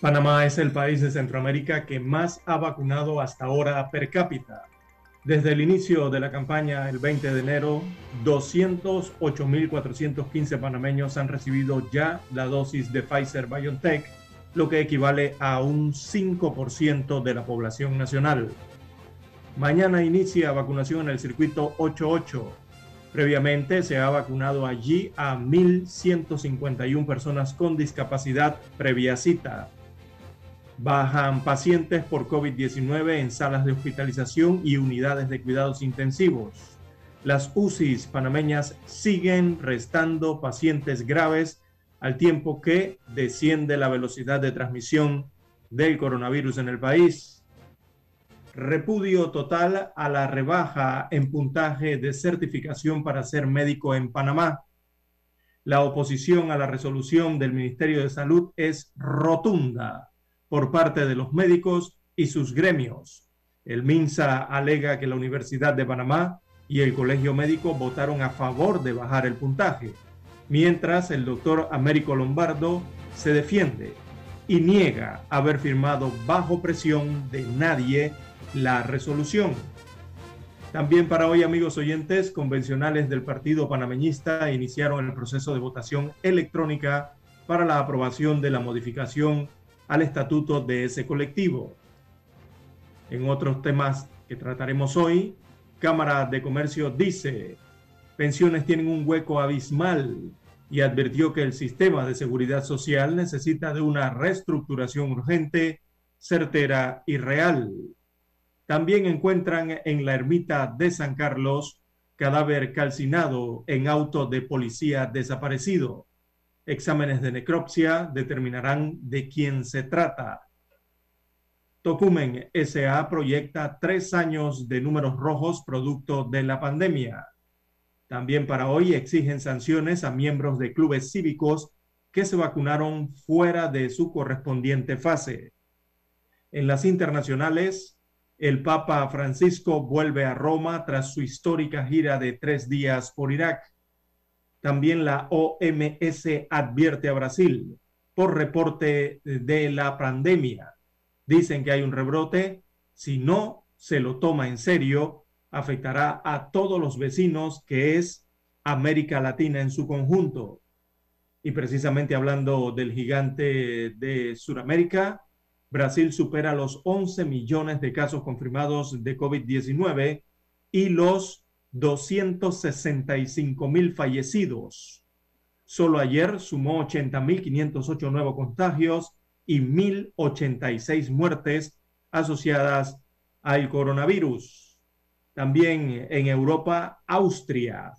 Panamá es el país de Centroamérica que más ha vacunado hasta ahora per cápita. Desde el inicio de la campaña, el 20 de enero, 208.415 panameños han recibido ya la dosis de Pfizer BioNTech, lo que equivale a un 5% de la población nacional. Mañana inicia vacunación en el circuito 88. Previamente se ha vacunado allí a 1.151 personas con discapacidad previa cita. Bajan pacientes por COVID-19 en salas de hospitalización y unidades de cuidados intensivos. Las UCIs panameñas siguen restando pacientes graves al tiempo que desciende la velocidad de transmisión del coronavirus en el país. Repudio total a la rebaja en puntaje de certificación para ser médico en Panamá. La oposición a la resolución del Ministerio de Salud es rotunda por parte de los médicos y sus gremios. El MINSA alega que la Universidad de Panamá y el Colegio Médico votaron a favor de bajar el puntaje, mientras el doctor Américo Lombardo se defiende y niega haber firmado bajo presión de nadie la resolución. También para hoy, amigos oyentes, convencionales del Partido Panameñista iniciaron el proceso de votación electrónica para la aprobación de la modificación al estatuto de ese colectivo. En otros temas que trataremos hoy, Cámara de Comercio dice, pensiones tienen un hueco abismal y advirtió que el sistema de seguridad social necesita de una reestructuración urgente, certera y real. También encuentran en la ermita de San Carlos cadáver calcinado en auto de policía desaparecido. Exámenes de necropsia determinarán de quién se trata. Tocumen SA proyecta tres años de números rojos producto de la pandemia. También para hoy exigen sanciones a miembros de clubes cívicos que se vacunaron fuera de su correspondiente fase. En las internacionales, el Papa Francisco vuelve a Roma tras su histórica gira de tres días por Irak. También la OMS advierte a Brasil por reporte de la pandemia. Dicen que hay un rebrote. Si no se lo toma en serio, afectará a todos los vecinos, que es América Latina en su conjunto. Y precisamente hablando del gigante de Sudamérica, Brasil supera los 11 millones de casos confirmados de COVID-19 y los 265 mil fallecidos. Solo ayer sumó 80.508 nuevos contagios y 1.086 muertes asociadas al coronavirus. También en Europa, Austria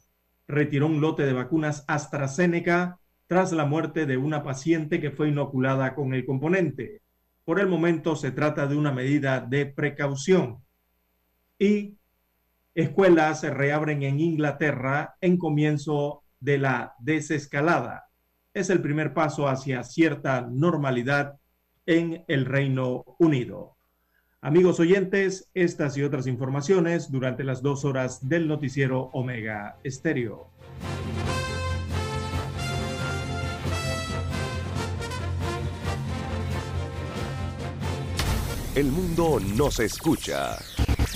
retiró un lote de vacunas AstraZeneca tras la muerte de una paciente que fue inoculada con el componente. Por el momento se trata de una medida de precaución. Y escuelas se reabren en Inglaterra en comienzo de la desescalada. Es el primer paso hacia cierta normalidad en el Reino Unido. Amigos oyentes, estas y otras informaciones durante las dos horas del noticiero Omega Estéreo. El mundo nos escucha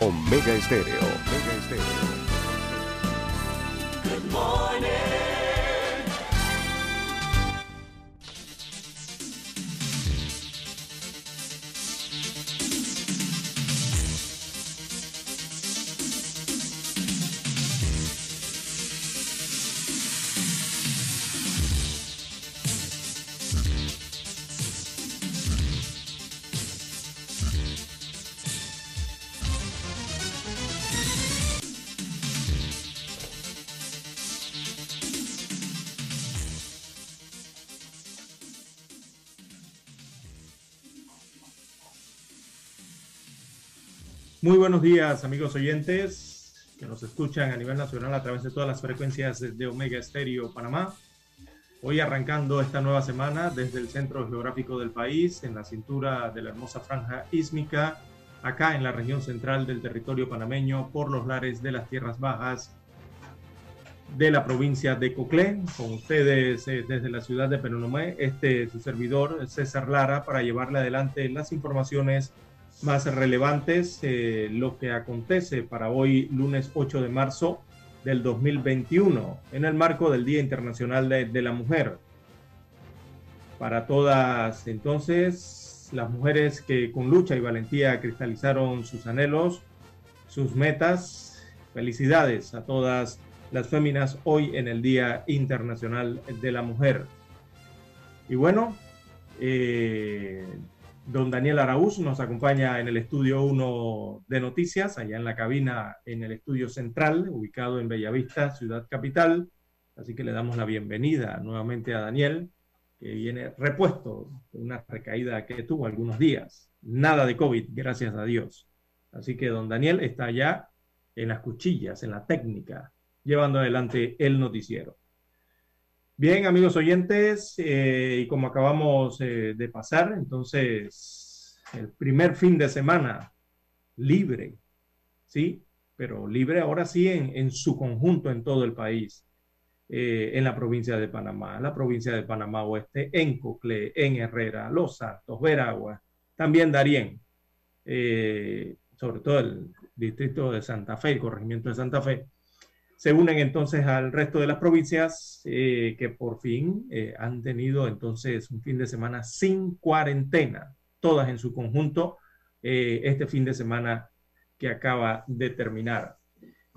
Omega Estéreo. Buenos días, amigos oyentes que nos escuchan a nivel nacional a través de todas las frecuencias de Omega Estéreo Panamá. Hoy arrancando esta nueva semana desde el centro geográfico del país, en la cintura de la hermosa franja ísmica, acá en la región central del territorio panameño, por los lares de las tierras bajas de la provincia de Coclé. Con ustedes eh, desde la ciudad de Penonomé, este su servidor César Lara para llevarle adelante las informaciones más relevantes, eh, lo que acontece para hoy, lunes 8 de marzo del 2021, en el marco del Día Internacional de, de la Mujer. Para todas, entonces, las mujeres que con lucha y valentía cristalizaron sus anhelos, sus metas, felicidades a todas las féminas hoy en el Día Internacional de la Mujer. Y bueno, eh, Don Daniel Araúz nos acompaña en el estudio 1 de noticias, allá en la cabina en el estudio central, ubicado en Bellavista, ciudad capital. Así que le damos la bienvenida nuevamente a Daniel, que viene repuesto de una recaída que tuvo algunos días. Nada de COVID, gracias a Dios. Así que don Daniel está allá en las cuchillas, en la técnica, llevando adelante el noticiero. Bien, amigos oyentes, eh, y como acabamos eh, de pasar, entonces, el primer fin de semana libre, ¿sí? Pero libre ahora sí en, en su conjunto en todo el país, eh, en la provincia de Panamá, la provincia de Panamá Oeste, en Coclé, en Herrera, Los Santos, Veragua, también Darién, sobre todo el distrito de Santa Fe, el corregimiento de Santa Fe se unen entonces al resto de las provincias eh, que por fin eh, han tenido entonces un fin de semana sin cuarentena, todas en su conjunto, eh, este fin de semana que acaba de terminar.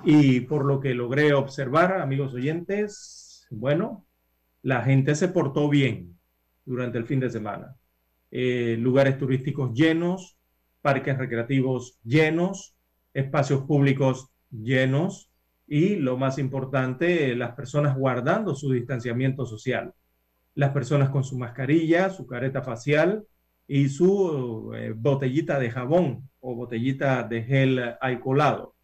Y por lo que logré observar, amigos oyentes, bueno, la gente se portó bien durante el fin de semana. lugares turísticos llenos, parques recreativos llenos, espacios públicos llenos, y lo más importante, las personas guardando su distanciamiento social. Las personas con su mascarilla, su careta facial y su eh, botellita de jabón o botellita de gel alcoholado.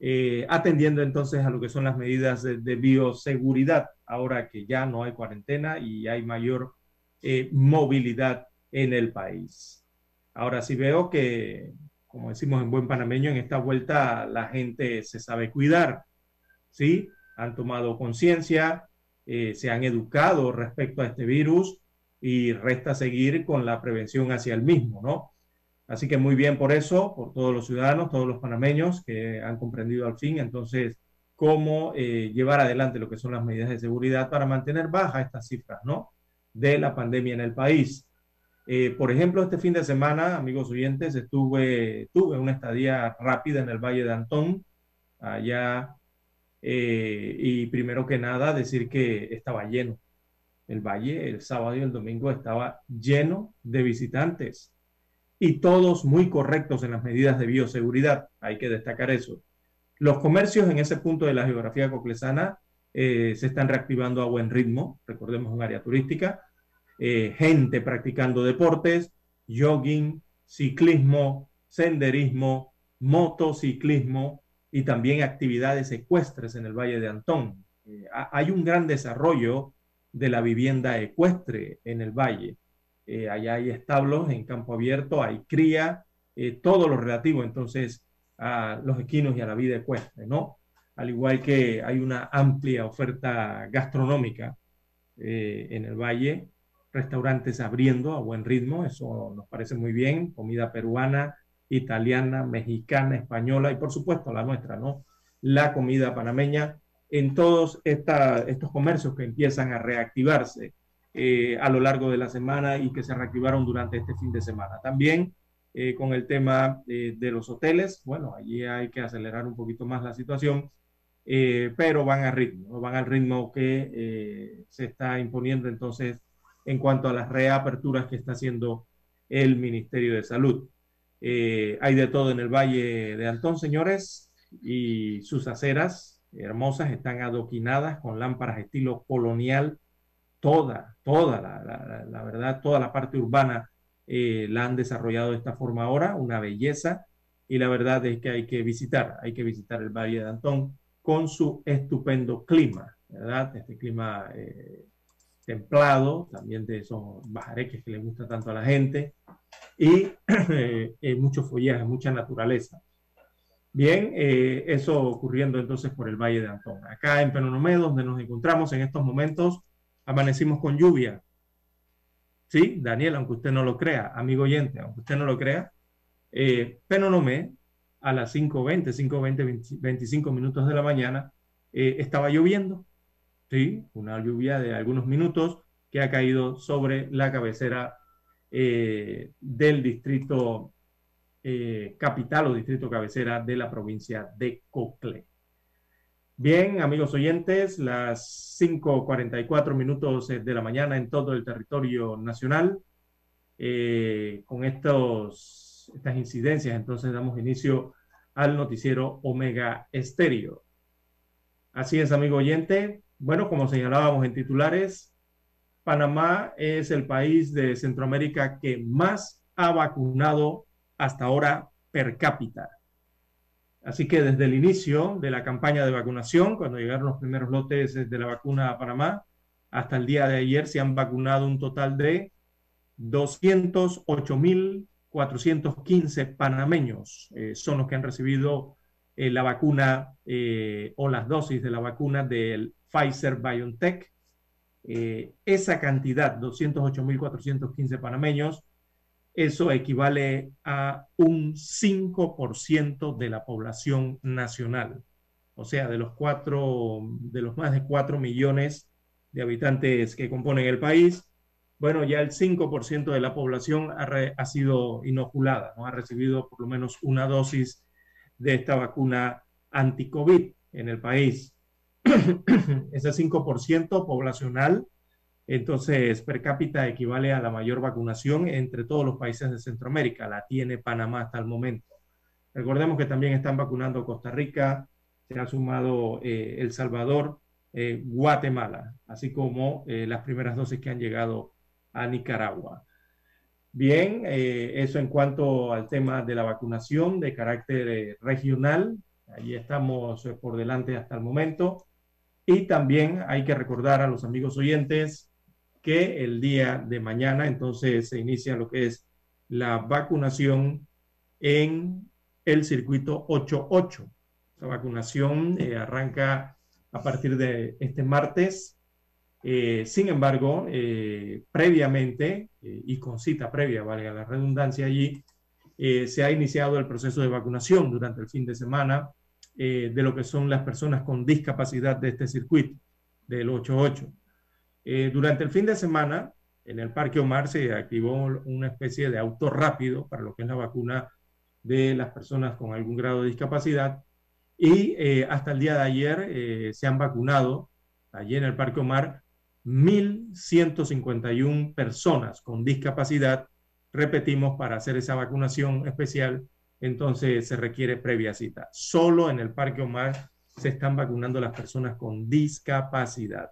Eh, atendiendo entonces a lo que son las medidas de, bioseguridad, ahora que ya no hay cuarentena y hay mayor eh, movilidad en el país. Ahora sí veo que como decimos en buen panameño, en esta vuelta la gente se sabe cuidar, ¿sí? Han tomado conciencia, eh, se han educado respecto a este virus y resta seguir con la prevención hacia el mismo, ¿no? Así que muy bien por eso, por todos los ciudadanos, todos los panameños que han comprendido al fin, entonces, cómo eh, llevar adelante lo que son las medidas de seguridad para mantener bajas estas cifras, ¿no? De la pandemia en el país. Eh, por ejemplo, este fin de semana, amigos oyentes, estuve, tuve una estadía rápida en el Valle de Antón, allá, eh, y primero que nada decir que estaba lleno. El valle el sábado y el domingo estaba lleno de visitantes y todos muy correctos en las medidas de bioseguridad. Hay que destacar eso. Los comercios en ese punto de la geografía coclesana eh, se están reactivando a buen ritmo. Recordemos un área turística eh, gente practicando deportes, jogging, ciclismo, senderismo, motociclismo y también actividades ecuestres en el Valle de Antón. Eh, hay un gran desarrollo de la vivienda ecuestre en el valle. Eh, allá hay establos en campo abierto, hay cría, todo lo relativo entonces a los equinos y a la vida ecuestre, ¿no? Al igual que hay una amplia oferta gastronómica en el valle, restaurantes abriendo a buen ritmo, eso nos parece muy bien, comida peruana, italiana, mexicana, española y por supuesto la nuestra, ¿no? La comida panameña en todos estos comercios que empiezan a reactivarse eh, a lo largo de la semana y que se reactivaron durante este fin de semana. También eh, con el tema eh, de los hoteles, bueno, allí hay que acelerar un poquito más la situación, pero van a ritmo, van al ritmo que se está imponiendo entonces en cuanto a las reaperturas que está haciendo el Ministerio de Salud. Eh, hay de todo en el Valle de Antón, señores, y sus aceras hermosas están adoquinadas con lámparas estilo colonial. Toda, toda, la, verdad, toda la parte urbana eh, la han desarrollado de esta forma ahora, una belleza. y la verdad es que hay que visitar, hay que visitar el Valle de Antón con su estupendo clima, ¿verdad? Este clima eh, templado, también de esos bajareques que le gusta tanto a la gente, y eh, mucho follaje, mucha naturaleza. Bien, eh, eso ocurriendo entonces por el Valle de Antón. Acá en Penonomé, donde nos encontramos en estos momentos, amanecimos con lluvia. Sí, Daniel, aunque usted no lo crea, amigo oyente, aunque usted no lo crea, eh, Penonomé a las 5.20, 5.20, 25 minutos de la mañana, eh, estaba lloviendo. Sí, una lluvia de algunos minutos que ha caído sobre la cabecera eh, del distrito eh, capital o distrito cabecera de la provincia de Cocle. Bien, amigos oyentes, las 5.44 minutos de la mañana en todo el territorio nacional. Eh, con estos, estas incidencias, entonces damos inicio al noticiero Omega Estéreo. Así es, amigo oyente. Bueno, como señalábamos en titulares, Panamá es el país de Centroamérica que más ha vacunado hasta ahora per cápita. Así que desde el inicio de la campaña de vacunación, cuando llegaron los primeros lotes de la vacuna a Panamá, hasta el día de ayer se han vacunado un total de 208.415 panameños. Eh, son los que han recibido eh, la vacuna eh, o las dosis de la vacuna del Pfizer BioNTech. esa cantidad, 208.415 panameños, eso equivale a un 5% de la población nacional. O sea, de los, cuatro, de los más de 4 millones de habitantes que componen el país, bueno, ya el 5% de la población ha, ha, sido inoculada, ¿no? ha recibido por lo menos una dosis de esta vacuna anti-COVID en el país. Ese 5% poblacional entonces, per cápita equivale a la mayor vacunación entre todos los países de Centroamérica. La tiene Panamá hasta el momento. Recordemos que también están vacunando Costa Rica, se ha sumado eh, El Salvador, eh, Guatemala, así como eh, las primeras dosis que han llegado a Nicaragua. Bien, eso en cuanto al tema de la vacunación de carácter regional. Allí estamos por delante hasta el momento. Y también hay que recordar a los amigos oyentes que el día de mañana entonces se inicia lo que es la vacunación en el circuito 88. La vacunación eh, arranca a partir de este martes. Eh, sin embargo, eh, previamente, y con cita previa, valga la redundancia allí, se ha iniciado el proceso de vacunación durante el fin de semana de lo que son las personas con discapacidad de este circuito, del 88. Eh, durante el fin de semana, en el Parque Omar se activó una especie de auto rápido para lo que es la vacuna de las personas con algún grado de discapacidad. Y eh, hasta el día de ayer eh, se han vacunado, allí en el Parque Omar, 1.151 personas con discapacidad. Repetimos, para hacer esa vacunación especial, entonces se requiere previa cita. Solo en el Parque Omar se están vacunando las personas con discapacidad.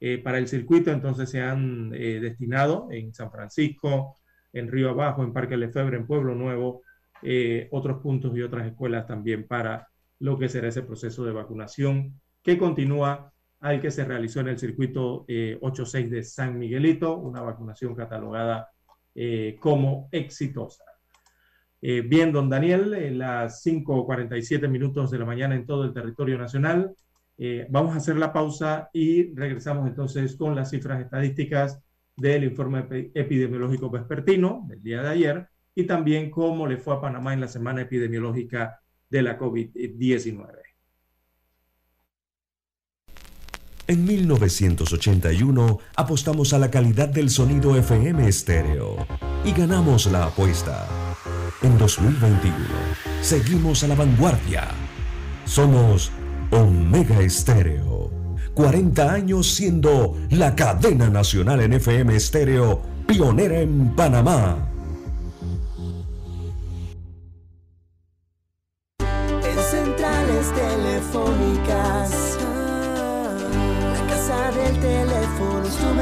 Eh, para el circuito, entonces se han eh, destinado en San Francisco, en Río Abajo, en Parque Lefebvre, en Pueblo Nuevo, eh, otros puntos y otras escuelas también para lo que será ese proceso de vacunación que continúa al que se realizó en el circuito 86 de San Miguelito, una vacunación catalogada como exitosa. bien, don Daniel, en las 5.47 minutos de la mañana en todo el territorio nacional, eh, vamos a hacer la pausa y regresamos entonces con las cifras estadísticas del informe epidemiológico vespertino del día de ayer y también cómo le fue a Panamá en la semana epidemiológica de la COVID-19. En 1981 apostamos a la calidad del sonido FM estéreo y ganamos la apuesta. En 2021 seguimos a la vanguardia. Somos Omega Estéreo. 40 años siendo la cadena nacional en FM Estéreo, pionera en Panamá.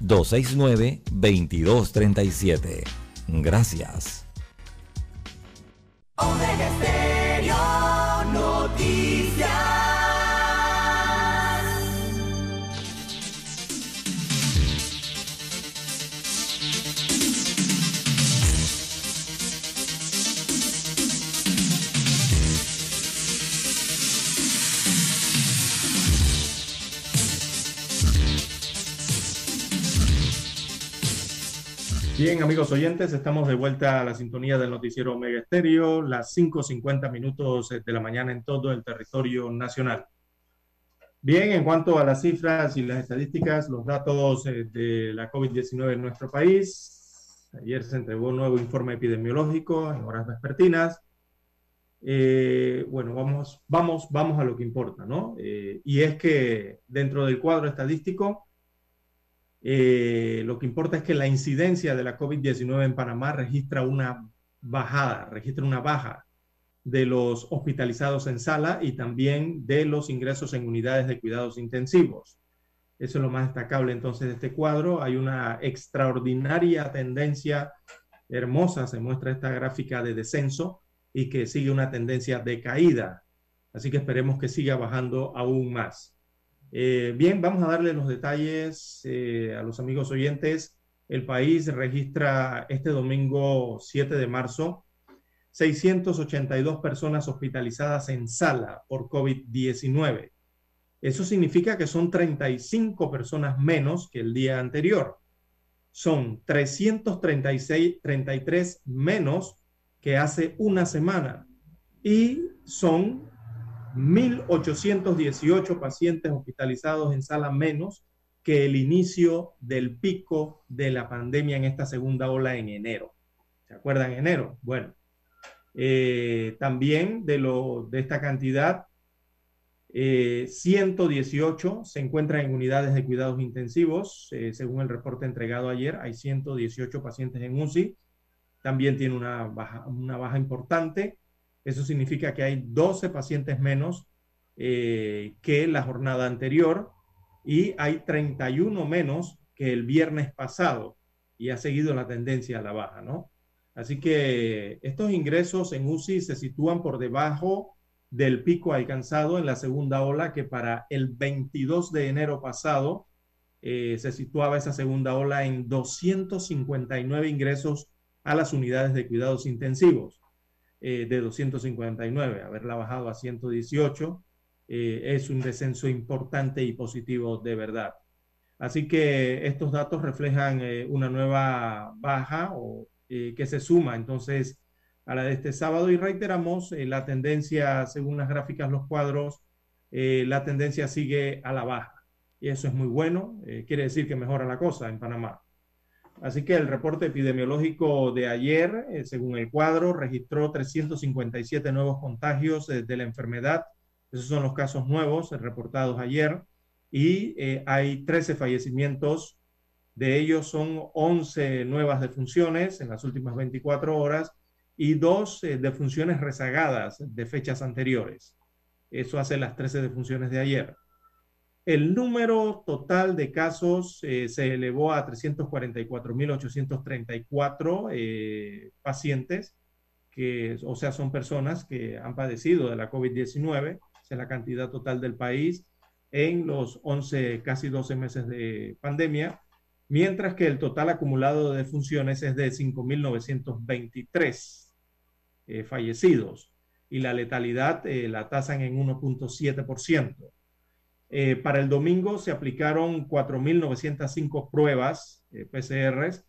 269-2237. Gracias. Bien, amigos oyentes, estamos de vuelta a la sintonía del noticiero Omega Estéreo, las 5.50 minutos de la mañana en todo el territorio nacional. Bien, en cuanto a las cifras y las estadísticas, los datos eh, de la COVID-19 en nuestro país. Ayer se entregó un nuevo informe epidemiológico en horas vespertinas. Eh, bueno, vamos, vamos, vamos a lo que importa, ¿no? Eh, y es que dentro del cuadro estadístico, eh, lo que importa es que la incidencia de la COVID-19 en Panamá registra una bajada, registra una baja de los hospitalizados en sala y también de los ingresos en unidades de cuidados intensivos. Eso es lo más destacable entonces de este cuadro. Hay una extraordinaria tendencia hermosa, se muestra esta gráfica de descenso y que sigue una tendencia de caída. Así que esperemos que siga bajando aún más. Eh, bien, vamos a darle los detalles eh, a los amigos oyentes. El país registra este domingo 7 de marzo 682 personas hospitalizadas en sala por COVID-19. Eso significa que son 35 personas menos que el día anterior. Son 336, 33 menos que hace una semana. Y son 1.818 pacientes hospitalizados en sala menos que el inicio del pico de la pandemia en esta segunda ola en enero. ¿Se acuerdan enero? Bueno, eh, también de, lo, de esta cantidad, 118 eh, se encuentran en unidades de cuidados intensivos. Eh, según el reporte entregado ayer, hay 118 pacientes en UCI. También tiene una baja, una baja importante. Eso significa que hay 12 pacientes menos eh, que la jornada anterior y hay 31 menos que el viernes pasado y ha seguido la tendencia a la baja, ¿no? Así que estos ingresos en UCI se sitúan por debajo del pico alcanzado en la segunda ola, que para el 22 de enero pasado eh, se situaba esa segunda ola en 259 ingresos a las unidades de cuidados intensivos. Eh, de 259, haberla bajado a 118, eh, es un descenso importante y positivo de verdad. Así que estos datos reflejan eh, una nueva baja o, que se suma entonces a la de este sábado y reiteramos la tendencia, según las gráficas, los cuadros, la tendencia sigue a la baja. Y eso es muy bueno, quiere decir que mejora la cosa en Panamá. Así que el reporte epidemiológico de ayer, eh, según el cuadro, registró 357 nuevos contagios eh, de la enfermedad. Esos son los casos nuevos eh, reportados ayer. Y hay 13 fallecimientos. De ellos son 11 nuevas defunciones en las últimas 24 horas y dos defunciones rezagadas de fechas anteriores. Eso hace las 13 defunciones de ayer. El número total de casos eh, se elevó a 344.834 eh, pacientes, que, o sea, son personas que han padecido de la COVID-19, es la cantidad total del país en los 11, casi 12 meses de pandemia, mientras que el total acumulado de defunciones es de 5.923 eh, fallecidos. y la letalidad la tasan en 1.7%. para el domingo se aplicaron 4.905 pruebas PCRs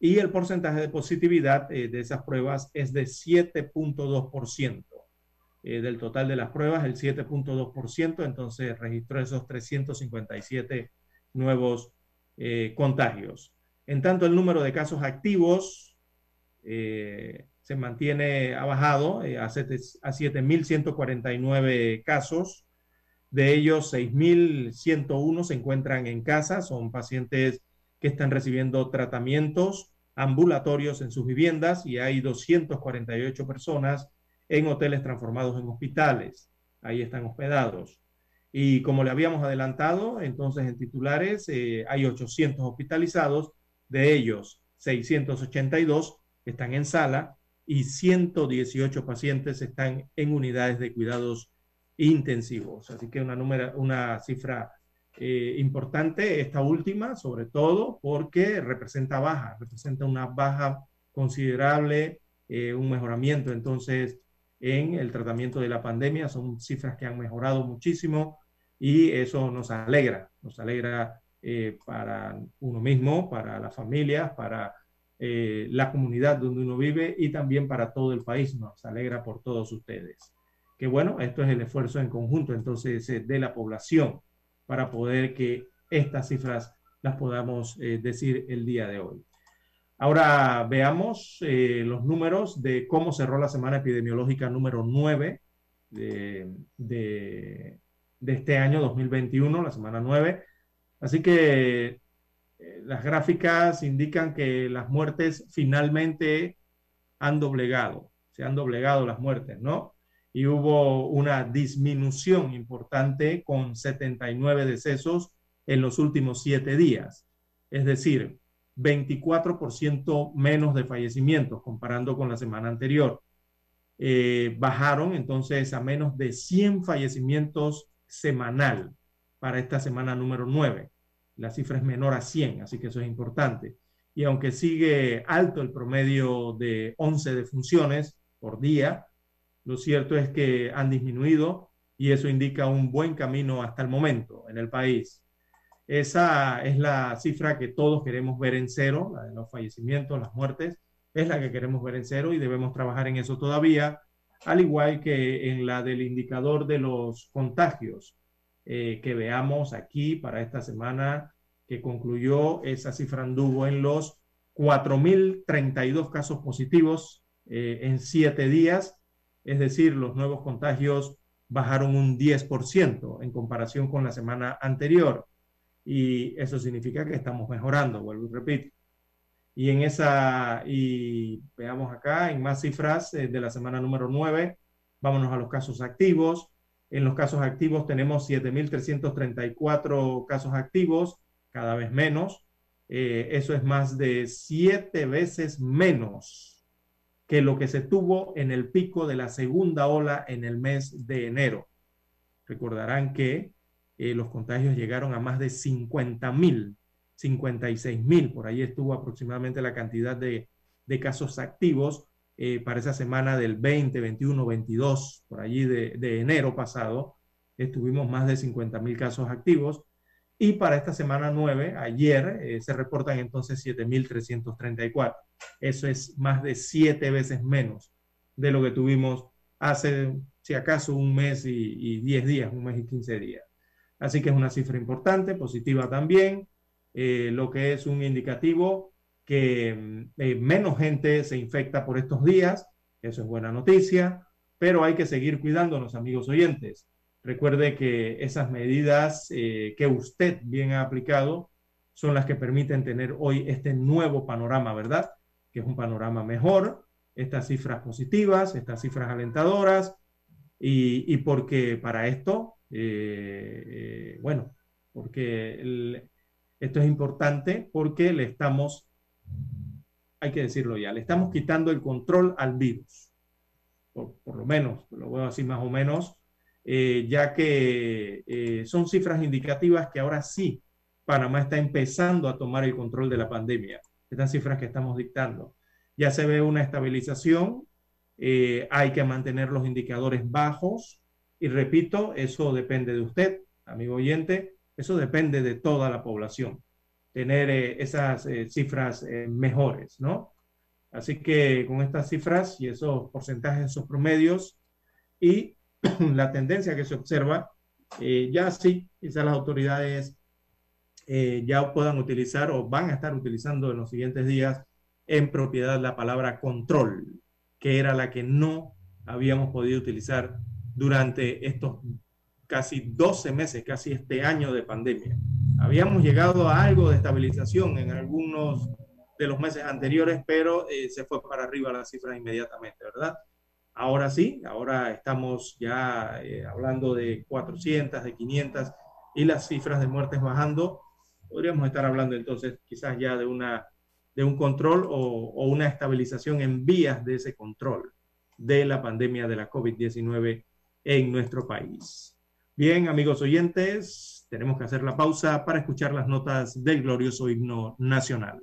y el porcentaje de positividad de esas pruebas es de 7.2%. Eh, del total de las pruebas, el 7.2%, entonces registró esos 357 nuevos eh, contagios. En tanto, el número de casos activos eh, se mantiene ha bajado a 7.149 casos. De ellos, 6.101 se encuentran en casa, son pacientes que están recibiendo tratamientos ambulatorios en sus viviendas y hay 248 personas en hoteles transformados en hospitales. Ahí están hospedados. Y como le habíamos adelantado, entonces en titulares eh, hay 800 hospitalizados, de ellos 682 están en sala y 118 pacientes están en unidades de cuidados intensivos. Así que una, cifra eh, importante, esta última, sobre todo porque representa baja, representa una baja considerable, eh, un mejoramiento entonces en el tratamiento de la pandemia. Son cifras que han mejorado muchísimo y eso nos alegra, nos alegra eh, para uno mismo, para las familias, para la comunidad donde uno vive y también para todo el país. Nos alegra por todos ustedes. Que bueno, esto es el esfuerzo en conjunto entonces eh, de la población para poder que estas cifras las podamos decir el día de hoy. Ahora veamos eh, los números de cómo cerró la semana epidemiológica número 9 de, este año 2021, la semana 9. Así que eh, las gráficas indican que las muertes finalmente han doblegado, se han doblegado las muertes, ¿no? Y hubo una disminución importante con 79 decesos en los últimos siete días. Es decir, 24% menos de fallecimientos comparando con la semana anterior. Eh, bajaron entonces a menos de 100 fallecimientos semanal para esta semana número 9. La cifra es menor a 100, así que eso es importante. Y aunque sigue alto el promedio de 11 defunciones por día, lo cierto es que han disminuido y eso indica un buen camino hasta el momento en el país. Esa es la cifra que todos queremos ver en cero, la de los fallecimientos, las muertes, es la que queremos ver en cero y debemos trabajar en eso todavía, al igual que en la del indicador de los contagios eh, que veamos aquí para esta semana que concluyó, esa cifra anduvo en los 4.032 casos positivos eh, en siete días, es decir, los nuevos contagios bajaron un 10% en comparación con la semana anterior y eso significa que estamos mejorando, vuelvo y repito. Y en esa, y veamos acá, en más cifras eh, de la semana número 9, vámonos a los casos activos. En los casos activos tenemos 7.334 casos activos, cada vez menos. Eh, eso es más de siete veces menos que lo que se tuvo en el pico de la segunda ola en el mes de enero. Recordarán que eh, los contagios llegaron a más de 50 mil, 56 mil, por ahí estuvo aproximadamente la cantidad de, casos activos eh, para esa semana del 20, 21, 22, por allí de, enero pasado, estuvimos más de 50 mil casos activos. Y para esta semana 9, ayer, eh, se reportan entonces 7.334. Eso es más de siete veces menos de lo que tuvimos hace, si acaso, un mes y, y 10 días, un mes y 15 días. Así que es una cifra importante, positiva también, eh, lo que es un indicativo que mm, eh, menos gente se infecta por estos días, eso es buena noticia, pero hay que seguir cuidándonos, amigos oyentes. Recuerde que esas medidas eh, que usted bien ha aplicado son las que permiten tener hoy este nuevo panorama, ¿verdad? Que es un panorama mejor, estas cifras positivas, estas cifras alentadoras, y, y porque para esto eh, bueno, porque esto es importante porque le estamos, hay que decirlo ya, le estamos quitando el control al virus, por, lo menos, lo veo así más o menos, eh, ya que son cifras indicativas que ahora sí Panamá está empezando a tomar el control de la pandemia, estas cifras que estamos dictando. Ya se ve una estabilización eh, hay que mantener los indicadores bajos y repito, eso depende de usted, amigo oyente, eso depende de toda la población, tener eh, esas eh, cifras mejores, ¿no? Así que con estas cifras y esos porcentajes, esos promedios y la tendencia que se observa, ya sí, quizás las autoridades ya puedan utilizar o van a estar utilizando en los siguientes días en propiedad la palabra control, que era la que no habíamos podido utilizar durante estos casi 12 meses, casi este año de pandemia. Habíamos llegado a algo de estabilización en algunos de los meses anteriores, pero eh, se fue para arriba la cifra inmediatamente, ¿verdad? Ahora sí, ahora estamos ya eh, hablando de 400, de 500 y las cifras de muertes bajando. Podríamos estar hablando entonces quizás ya de una de un control o, una estabilización en vías de ese control de la pandemia de la COVID-19 en nuestro país. Bien, amigos oyentes, tenemos que hacer la pausa para escuchar las notas del glorioso himno nacional.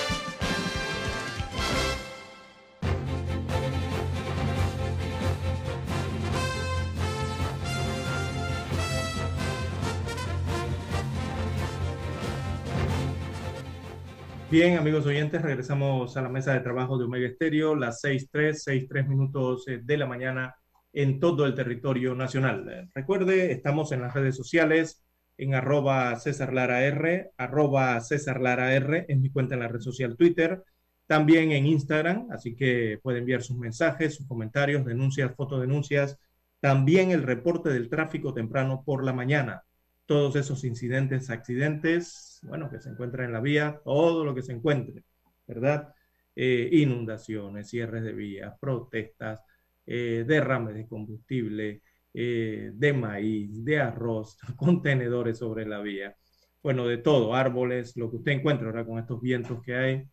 Bien, amigos oyentes, regresamos a la mesa de trabajo de Omega Estéreo, las 6.3, 6.3 minutos eh, de la mañana en todo el territorio nacional. Recuerde, estamos en las redes sociales, en arroba César Lara R, arroba César Lara R, en mi cuenta en la red social Twitter, también en Instagram, así que puede enviar sus mensajes, sus comentarios, denuncias, fotodenuncias, también el reporte del tráfico temprano por la mañana. Todos esos incidentes, accidentes, bueno, que se encuentran en la vía, todo lo que se encuentre, ¿verdad? Eh, inundaciones, cierres de vías, protestas, eh, derrames de combustible, eh, de maíz, de arroz, contenedores sobre la vía, bueno, de todo, árboles, lo que usted encuentre ahora con estos vientos que hay.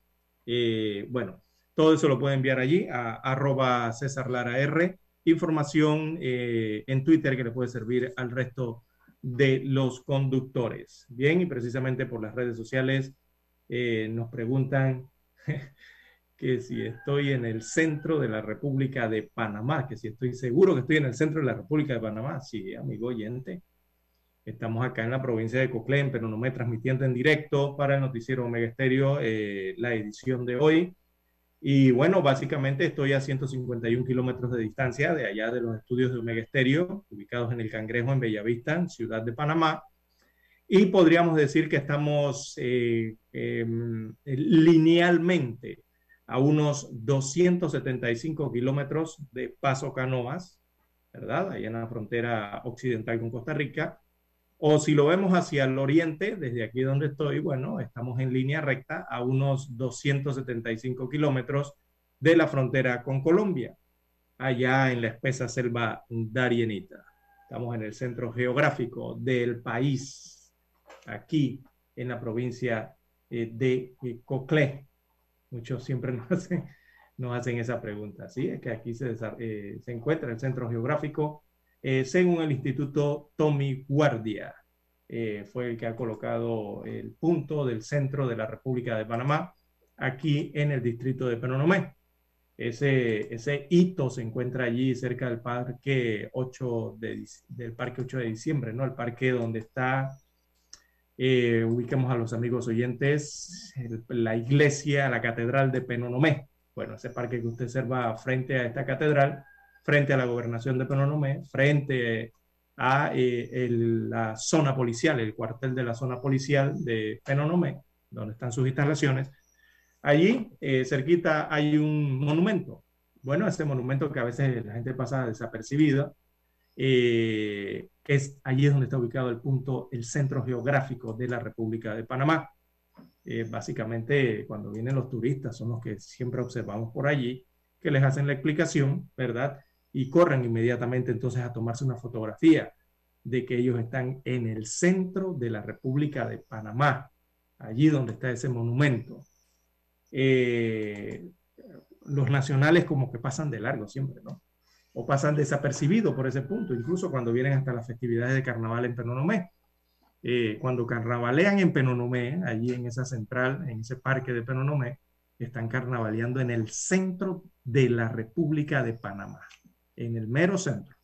Bueno, todo eso lo puede enviar allí a arroba César. Información en Twitter que le puede servir al resto de los conductores. Bien, y precisamente por las redes sociales nos preguntan que si estoy en el centro de la República de Panamá, que si estoy seguro que estoy en el centro de la República de Panamá. Sí, amigo oyente. Estamos acá en la provincia de Coclén, pero no me transmitiendo en directo para el noticiero Omega Estéreo eh, la edición de hoy. Y bueno, básicamente estoy a 151 kilómetros de distancia de allá de los estudios de Omega Estéreo, ubicados en el Cangrejo, en Bellavista, ciudad de Panamá. Y podríamos decir que estamos eh, em, linealmente a unos 275 kilómetros de Paso Canoas, ¿verdad? Allá en la frontera occidental con Costa Rica. O si lo vemos hacia el oriente, desde aquí donde estoy, bueno, estamos en línea recta a unos 275 kilómetros de la frontera con Colombia, allá en la espesa selva darienita. Estamos en el centro geográfico del país, aquí en la provincia eh, de eh, Coclé, Muchos siempre nos hacen, esa pregunta. Sí, es que aquí se, eh, se encuentra el centro geográfico, eh, según el Instituto Tommy Guardia. Eh, fue el que ha colocado el punto del centro de la República de Panamá, aquí en el distrito de Penonomé. Ese, ese hito se encuentra allí cerca del parque 8 de, del parque 8 de diciembre, ¿no? El parque donde está eh, ubiquemos a los amigos oyentes la iglesia, la catedral de Penonomé. Bueno, ese parque que usted observa frente a esta catedral, frente a la gobernación de Penonomé, frente a eh, la zona policial, el cuartel de la zona policial de Penonomé, donde están sus instalaciones. Allí, eh, cerquita, hay un monumento. Bueno, ese monumento que a veces la gente pasa desapercibido, eh, es allí es donde está ubicado el punto, el centro geográfico de la República de Panamá. Eh, básicamente, cuando vienen los turistas, son los que siempre observamos por allí, que les hacen la explicación, ¿verdad? Y corren inmediatamente entonces a tomarse una fotografía de que ellos están en el centro de la República de Panamá, allí donde está ese monumento. Eh, los nacionales como que pasan de largo siempre, ¿no? o pasan desapercibidos por ese punto, incluso cuando vienen hasta las festividades de carnaval en Penonomé. Eh, cuando carnavalean en Penonomé, allí en esa central, en ese parque de Penonomé, están carnavaleando en el centro de la República de Panamá, en el mero centro.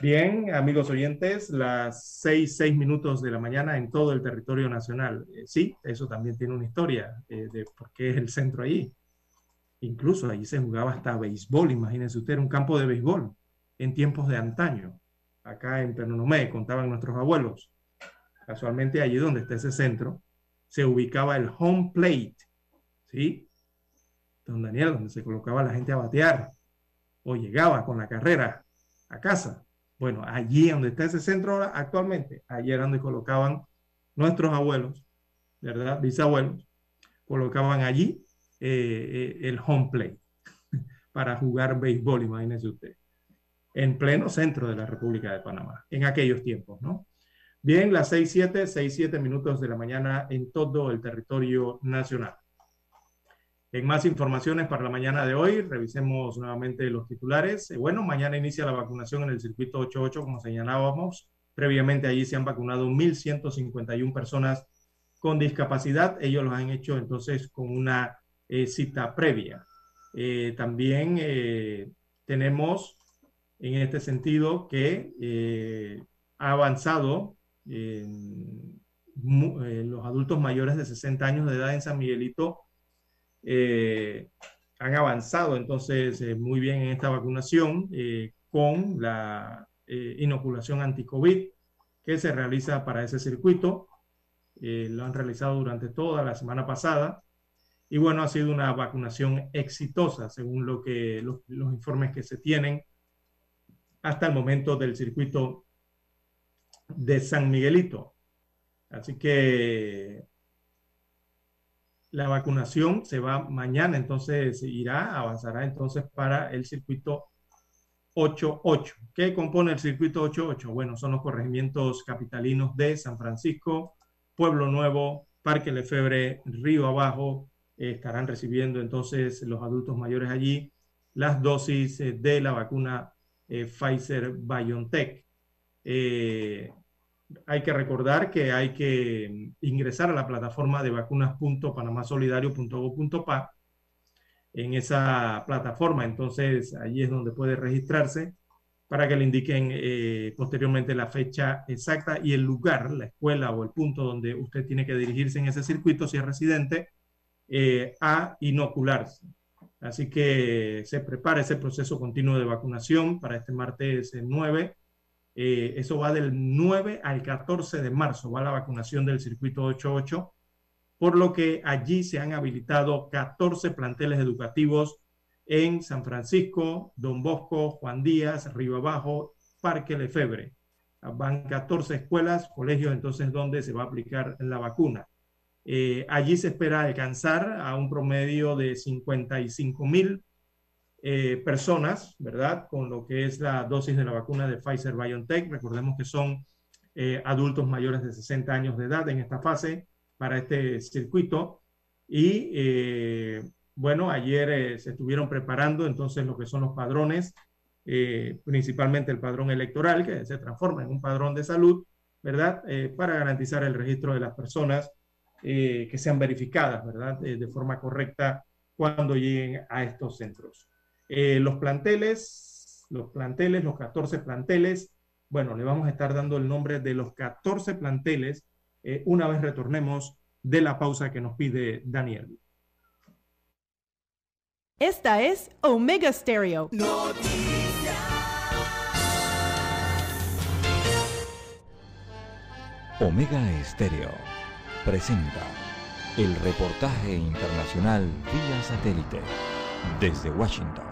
Bien, amigos oyentes, las seis, seis minutos de la mañana en todo el territorio nacional. Eh, sí, eso también tiene una historia eh, de por qué es el centro allí. Incluso allí se jugaba hasta béisbol, imagínense usted, un campo de béisbol en tiempos de antaño. Acá en Penonomé, contaban nuestros abuelos. Casualmente allí donde está ese centro, se ubicaba el home plate, ¿sí? Don Daniel, donde se colocaba la gente a batear o llegaba con la carrera a casa. Bueno, allí donde está ese centro actualmente, allí era donde colocaban nuestros abuelos, ¿verdad? Bisabuelos, colocaban allí eh, eh, el home play para jugar béisbol, imagínese usted, en pleno centro de la República de Panamá, en aquellos tiempos, ¿no? Bien, las 6, 7, 6, 7 minutos de la mañana en todo el territorio nacional. En más informaciones para la mañana de hoy, revisemos nuevamente los titulares. Eh, bueno, mañana inicia la vacunación en el circuito 88, como señalábamos. Previamente allí se han vacunado 1.151 personas con discapacidad. Ellos los han hecho entonces con una eh, cita previa. Eh, también tenemos en este sentido que ha avanzado los adultos mayores de 60 años de edad en San Miguelito han avanzado entonces muy bien en esta vacunación con la inoculación anti-COVID. que se realiza para ese circuito. Eh, lo han realizado durante toda la semana pasada. Y bueno, ha sido una vacunación exitosa, según lo que, los, los informes que se tienen hasta el momento del circuito de San Miguelito. Así que la vacunación se va mañana, entonces irá, avanzará entonces para el circuito 88. ¿Qué compone el circuito 88? Bueno, son los corregimientos capitalinos de San Francisco, Pueblo Nuevo, Parque Lefebre, Río Abajo. Eh, estarán recibiendo entonces los adultos mayores allí las dosis eh, de la vacuna eh, Pfizer BioNTech hay que recordar que hay que ingresar a la plataforma de vacunas.panamasolidario.gov.pa. En esa plataforma, entonces, allí es donde puede registrarse para que le indiquen eh, posteriormente la fecha exacta y el lugar, la escuela o el punto donde usted tiene que dirigirse en ese circuito, si es residente, eh, a inocularse. Así que se prepara ese proceso continuo de vacunación para este martes 9 eh, eso va del 9 al 14 de marzo, va la vacunación del circuito 88, por lo que allí se han habilitado 14 planteles educativos en San Francisco, Don Bosco, Juan Díaz, Río Abajo, Parque Lefebre. Van 14 escuelas, colegios, entonces, donde se va a aplicar la vacuna. Eh, allí se espera alcanzar a un promedio de 55 mil eh, personas, ¿verdad? Con lo que es la dosis de la vacuna de Pfizer BioNTech. Recordemos que son eh, adultos mayores de 60 años de edad en esta fase para este circuito. Y eh, bueno, ayer se estuvieron preparando entonces lo que son los padrones, principalmente el padrón electoral, que se transforma en un padrón de salud, ¿verdad? para garantizar el registro de las personas que sean verificadas, ¿verdad? de forma correcta cuando lleguen a estos centros. Eh, los planteles, los planteles, los 14 planteles, bueno, le vamos a estar dando el nombre de los 14 planteles eh, una vez retornemos de la pausa que nos pide Daniel. Esta es Omega Stereo. Omega Stereo presenta el reportaje internacional vía satélite desde Washington.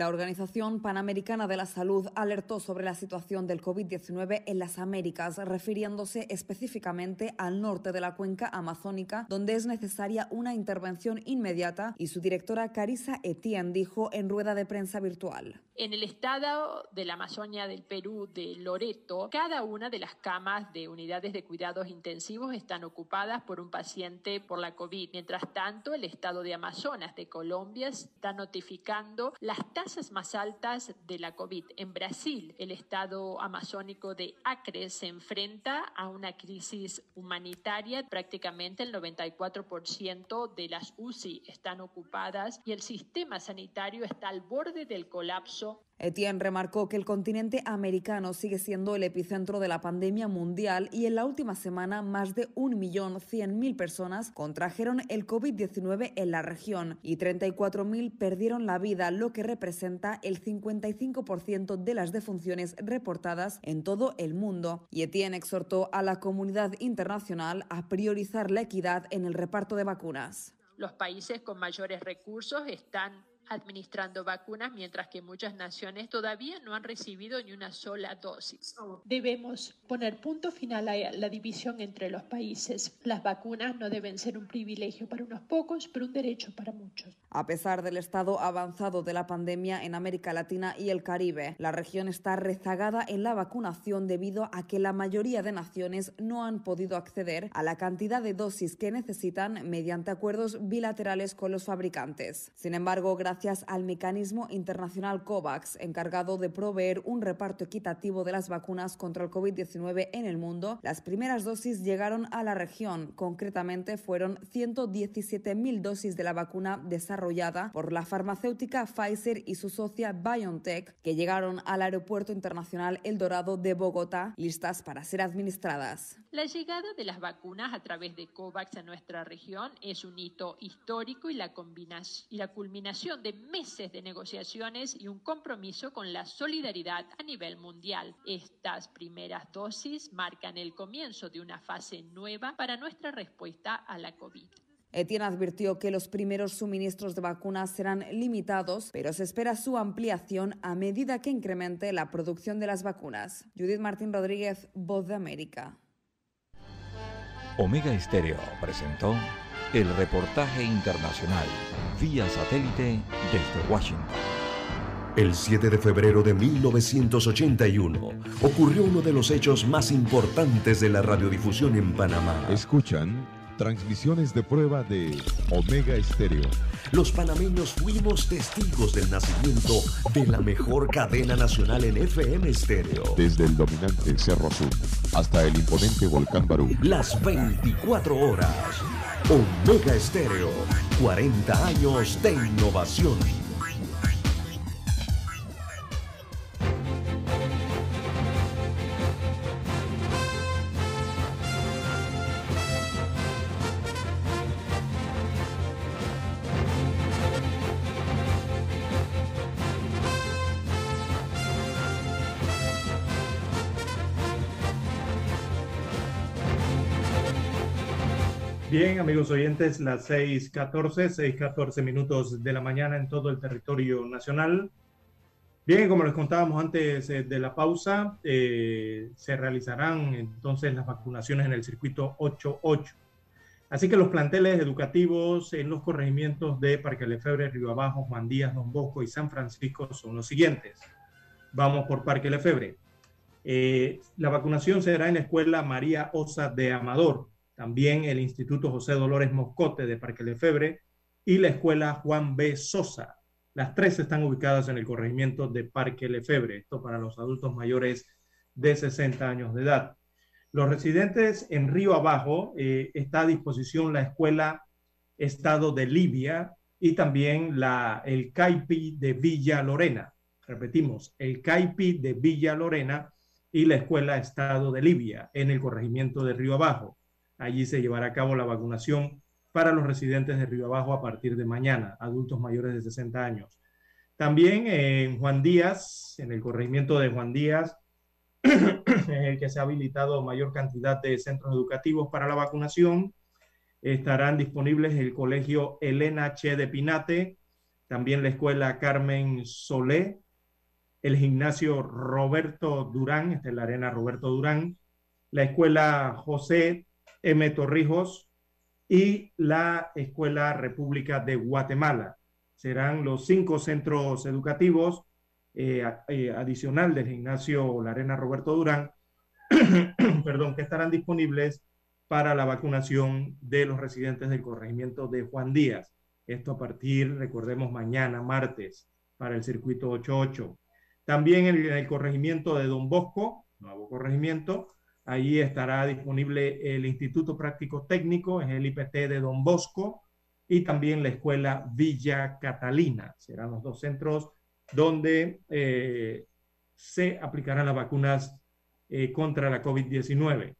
La Organización Panamericana de la Salud alertó sobre la situación del COVID-19 en las Américas, refiriéndose específicamente al norte de la cuenca amazónica, donde es necesaria una intervención inmediata, y su directora Carisa Etienne dijo en rueda de prensa virtual. En el estado de la Amazonia del Perú, de Loreto, cada una de las camas de unidades de cuidados intensivos están ocupadas por un paciente por la COVID. Mientras tanto, el estado de Amazonas de Colombia está notificando las tasas más altas de la COVID. En Brasil, el estado amazónico de Acre se enfrenta a una crisis humanitaria. Prácticamente el 94% de las UCI están ocupadas y el sistema sanitario está al borde del colapso Etienne remarcó que el continente americano sigue siendo el epicentro de la pandemia mundial y en la última semana más de 1.100.000 personas contrajeron el COVID-19 en la región y 34.000 perdieron la vida, lo que representa el 55% de las defunciones reportadas en todo el mundo. Y Etienne exhortó a la comunidad internacional a priorizar la equidad en el reparto de vacunas. Los países con mayores recursos están administrando vacunas, mientras que muchas naciones todavía no han recibido ni una sola dosis. Debemos poner punto final a la división entre los países. Las vacunas no deben ser un privilegio para unos pocos, pero un derecho para muchos. A pesar del estado avanzado de la pandemia en América Latina y el Caribe, la región está rezagada en la vacunación debido a que la mayoría de naciones no han podido acceder a la cantidad de dosis que necesitan mediante acuerdos bilaterales con los fabricantes. Sin embargo, gracias gracias al mecanismo internacional COVAX, encargado de proveer un reparto equitativo de las vacunas contra el COVID-19 en el mundo, las primeras dosis llegaron a la región. Concretamente, fueron 117.000 dosis de la vacuna desarrollada por la farmacéutica Pfizer y su socia BioNTech, que llegaron al Aeropuerto Internacional El Dorado de Bogotá, listas para ser administradas. La llegada de las vacunas a través de COVAX a nuestra región es un hito histórico y la, y la culminación de meses de negociaciones y un compromiso con la solidaridad a nivel mundial. Estas primeras dosis marcan el comienzo de una fase nueva para nuestra respuesta a la COVID. Etienne advirtió que los primeros suministros de vacunas serán limitados, pero se espera su ampliación a medida que incremente la producción de las vacunas. Judith Martín Rodríguez, Voz de América. Omega Estéreo presentó el reportaje internacional vía satélite desde Washington. El 7 de febrero de 1981 ocurrió uno de los hechos más importantes de la radiodifusión en Panamá. Escuchan transmisiones de prueba de Omega Estéreo. Los panameños fuimos testigos del nacimiento de la mejor cadena nacional en FM estéreo. Desde el dominante Cerro Azul hasta el imponente Volcán Barú. Las 24 horas. Omega Estéreo. 40 años de innovación. Bien, amigos oyentes, las 6:14, 6:14 minutos de la mañana en todo el territorio nacional. Bien, como les contábamos antes eh, de la pausa, eh, se realizarán entonces las vacunaciones en el circuito 88. Así que los planteles educativos en los corregimientos de Parque Lefebre, Río Abajo, Juan Díaz, Don Bosco y San Francisco son los siguientes. Vamos por Parque Lefebre. Eh, la vacunación será en la escuela María Osa de Amador, también el Instituto José Dolores Moscote de Parque Lefebre y la Escuela Juan B. Sosa. Las tres están ubicadas en el corregimiento de Parque Lefebre, esto para los adultos mayores de 60 años de edad. Los residentes en Río Abajo eh, está a disposición la Escuela Estado de Libia y también la, el CAIPI de Villa Lorena. Repetimos, el CAIPI de Villa Lorena y la Escuela Estado de Libia en el corregimiento de Río Abajo. Allí se llevará a cabo la vacunación para los residentes de Río Abajo a partir de mañana, adultos mayores de 60 años. También en Juan Díaz, en el corregimiento de Juan Díaz, en el que se ha habilitado mayor cantidad de centros educativos para la vacunación. Estarán disponibles el Colegio Elena H. de Pinate, también la Escuela Carmen Solé, el Gimnasio Roberto Durán, esta es la Arena Roberto Durán, la Escuela José M. Torrijos y la Escuela República de Guatemala. Serán los cinco centros educativos eh, eh, adicional del gimnasio La Arena Roberto Durán, perdón, que estarán disponibles para la vacunación de los residentes del corregimiento de Juan Díaz. Esto a partir, recordemos, mañana, martes, para el circuito 88. También el corregimiento de Don Bosco, nuevo corregimiento, Ahí estará disponible el Instituto Práctico Técnico, es el IPT de Don Bosco, y también la Escuela Villa Catalina. Serán los dos centros donde eh, se aplicarán las vacunas eh, contra la COVID-19.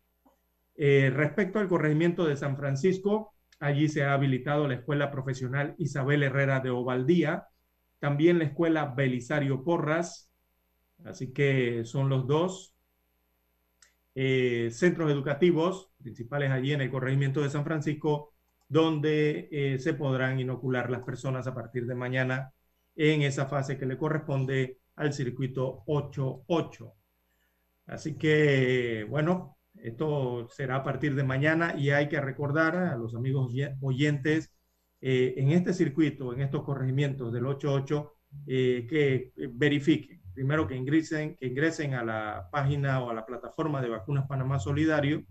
Eh, respecto al corregimiento de San Francisco, allí se ha habilitado la Escuela Profesional Isabel Herrera de Ovaldía, también la Escuela Belisario Porras, así que son los dos eh, centros educativos principales allí en el corregimiento de San Francisco, donde eh, se podrán inocular las personas a partir de mañana en esa fase que le corresponde al circuito 88. Así que, bueno, esto será a partir de mañana y hay que recordar a los amigos oyentes eh, en este circuito, en estos corregimientos del 88, que verifiquen primero que ingresen, que ingresen a la página o a la plataforma de Vacunas Panamá Solidario,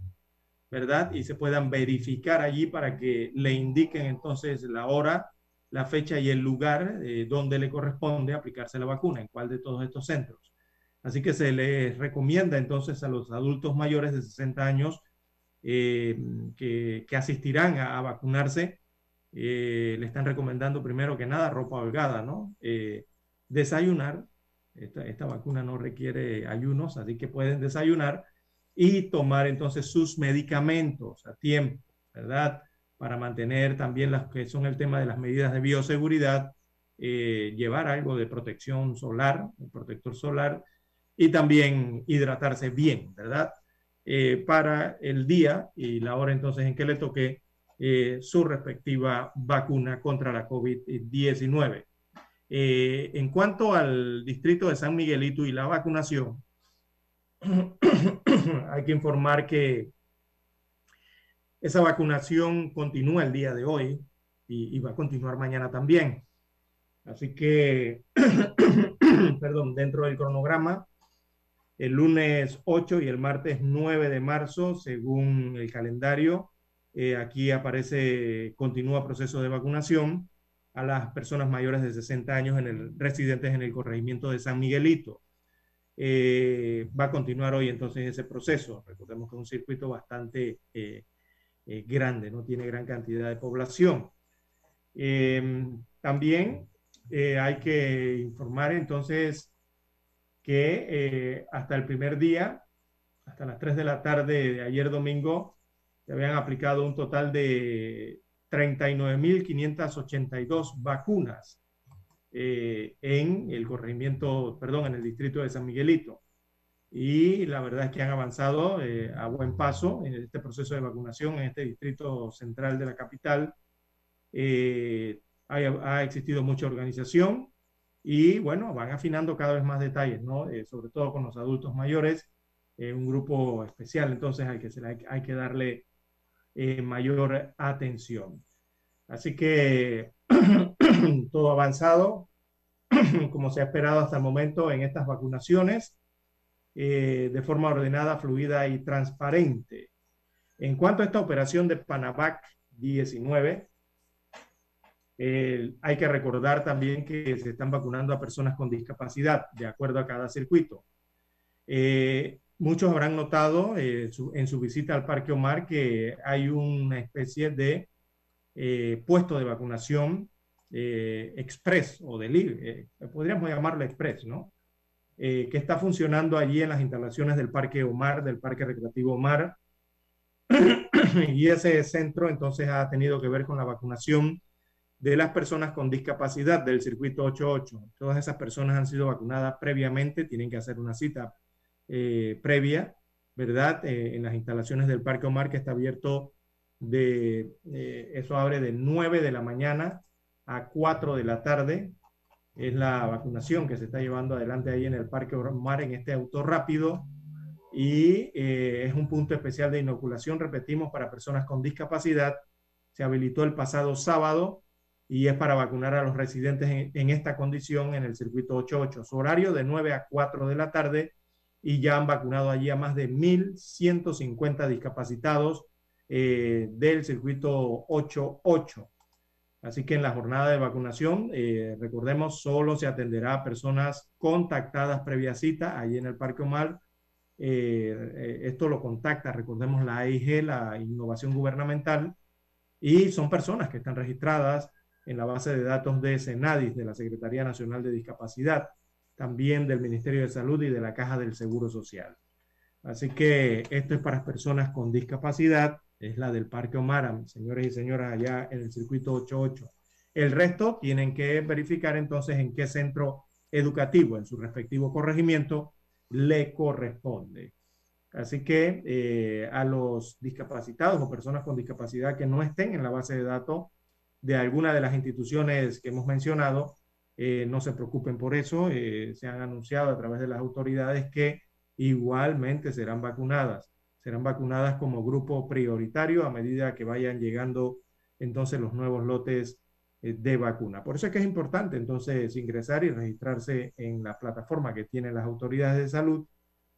¿verdad? Y se puedan verificar allí para que le indiquen entonces la hora, la fecha y el lugar eh, donde le corresponde aplicarse la vacuna, en cuál de todos estos centros. Así que se les recomienda entonces a los adultos mayores de 60 años eh, que, que, asistirán a, vacunarse, eh, le están recomendando primero que nada ropa holgada, ¿no? desayunar, esta, vacuna no requiere ayunos, así que pueden desayunar y tomar entonces sus medicamentos a tiempo, ¿verdad? Para mantener también las que son el tema de las medidas de bioseguridad, eh, llevar algo de protección solar, protector solar y también hidratarse bien, ¿verdad? Eh, para el día y la hora entonces en que le toque eh, su respectiva vacuna contra la COVID-19. Eh, en cuanto al distrito de San Miguelito y la vacunación, hay que informar que esa vacunación continúa el día de hoy y, va a continuar mañana también. Así que, perdón, dentro del cronograma, el lunes 8 y el martes 9 de marzo, según el calendario, eh, aquí aparece, continúa proceso de vacunación a las personas mayores de 60 años en el, residentes en el corregimiento de San Miguelito. Eh, va a continuar hoy entonces ese proceso. Recordemos que es un circuito bastante eh, grande, no tiene gran cantidad de población. también hay que informar entonces que hasta el primer día, hasta las 3 de la tarde de ayer domingo, se habían aplicado un total de 39.582 vacunas eh, en el corregimiento, perdón, en el distrito de San Miguelito. Y la verdad es que han avanzado eh, a buen paso en este proceso de vacunación en este distrito central de la capital. Eh, ha, existido mucha organización y bueno, van afinando cada vez más detalles, ¿no? sobre todo con los adultos mayores, un grupo especial, entonces hay que, hay que darle eh, mayor atención. Así que todo avanzado, como se ha esperado hasta el momento en estas vacunaciones, eh, de forma ordenada, fluida y transparente. En cuanto a esta operación de Panavac 19, hay que recordar también que se están vacunando a personas con discapacidad, de acuerdo a cada circuito. Eh, Muchos habrán notado eh, en su visita al Parque Omar que hay una especie de eh, puesto de vacunación eh, express o de podríamos llamarlo express, ¿no? que está funcionando allí en las instalaciones del Parque Omar, del Parque Recreativo Omar. y ese centro entonces ha tenido que ver con la vacunación de las personas con discapacidad del circuito 88. Todas esas personas han sido vacunadas previamente, tienen que hacer una cita eh, previa, ¿verdad? Eh, en las instalaciones del Parque Omar, que está abierto de, eh, eso abre de 9 de la mañana a 4 de la tarde. Es la vacunación que se está llevando adelante ahí en el Parque Omar, en este auto rápido. Y es un punto especial de inoculación, repetimos, para personas con discapacidad. Se habilitó el pasado sábado y es para vacunar a los residentes en, esta condición en el circuito 88. Su horario de 9 a 4 de la tarde y ya han vacunado allí a más de 1.150 discapacitados eh, del circuito 88. Así que en la jornada de vacunación, eh, recordemos, solo se atenderá a personas contactadas previa cita allí en el Parque Omar. Eh, esto lo contacta, recordemos, la AIG, la Innovación Gubernamental, y son personas que están registradas en la base de datos de SENADIS, de la Secretaría Nacional de Discapacidad también del Ministerio de Salud y de la Caja del Seguro Social. Así que esto es para personas con discapacidad, es la del Parque Omar, señores y señoras, allá en el circuito 88. El resto tienen que verificar entonces en qué centro educativo, en su respectivo corregimiento, le corresponde. Así que eh, a los discapacitados o personas con discapacidad que no estén en la base de datos de alguna de las instituciones que hemos mencionado, eh, no se preocupen por eso, eh, se han anunciado a través de las autoridades que igualmente serán vacunadas, serán vacunadas como grupo prioritario a medida que vayan llegando entonces los nuevos lotes eh, de vacuna. Por eso es que es importante entonces ingresar y registrarse en la plataforma que tienen las autoridades de salud,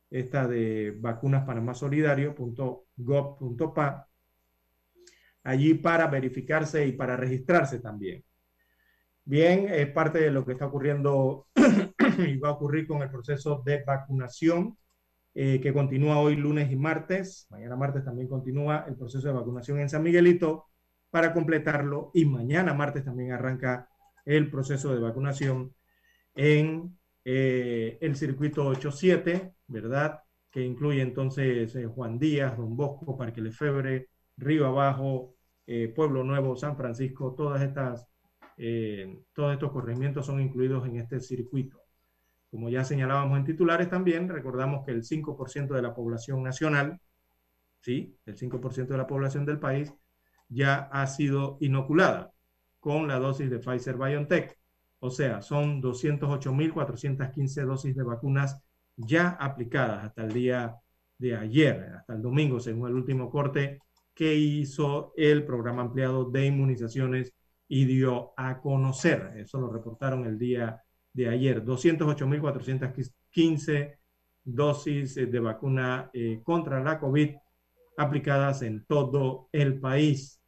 esta de vacunaspanamásolidario.gov.pa, allí para verificarse y para registrarse también. Bien, es parte de lo que está ocurriendo y va a ocurrir con el proceso de vacunación eh, que continúa hoy lunes y martes. Mañana martes también continúa el proceso de vacunación en San Miguelito para completarlo y mañana martes también arranca el proceso de vacunación en eh, el circuito 87, ¿verdad? que incluye entonces eh, Juan Díaz, Don Bosco, Parque Lefebre, Río Abajo, Pueblo Nuevo, San Francisco, todas estas, todos estos corregimientos son incluidos en este circuito. Como ya señalábamos en titulares también, recordamos que el 5% de la población nacional, sí, el 5% de la población del país ya ha sido inoculada con la dosis de Pfizer BioNTech. O sea, son 208.415 dosis de vacunas ya aplicadas hasta el día de ayer, hasta el domingo, según el último corte que hizo el programa ampliado de inmunizaciones y dio a conocer. Eso lo reportaron el día de ayer. 208.415 dosis de vacuna eh, contra la COVID aplicadas en todo el país.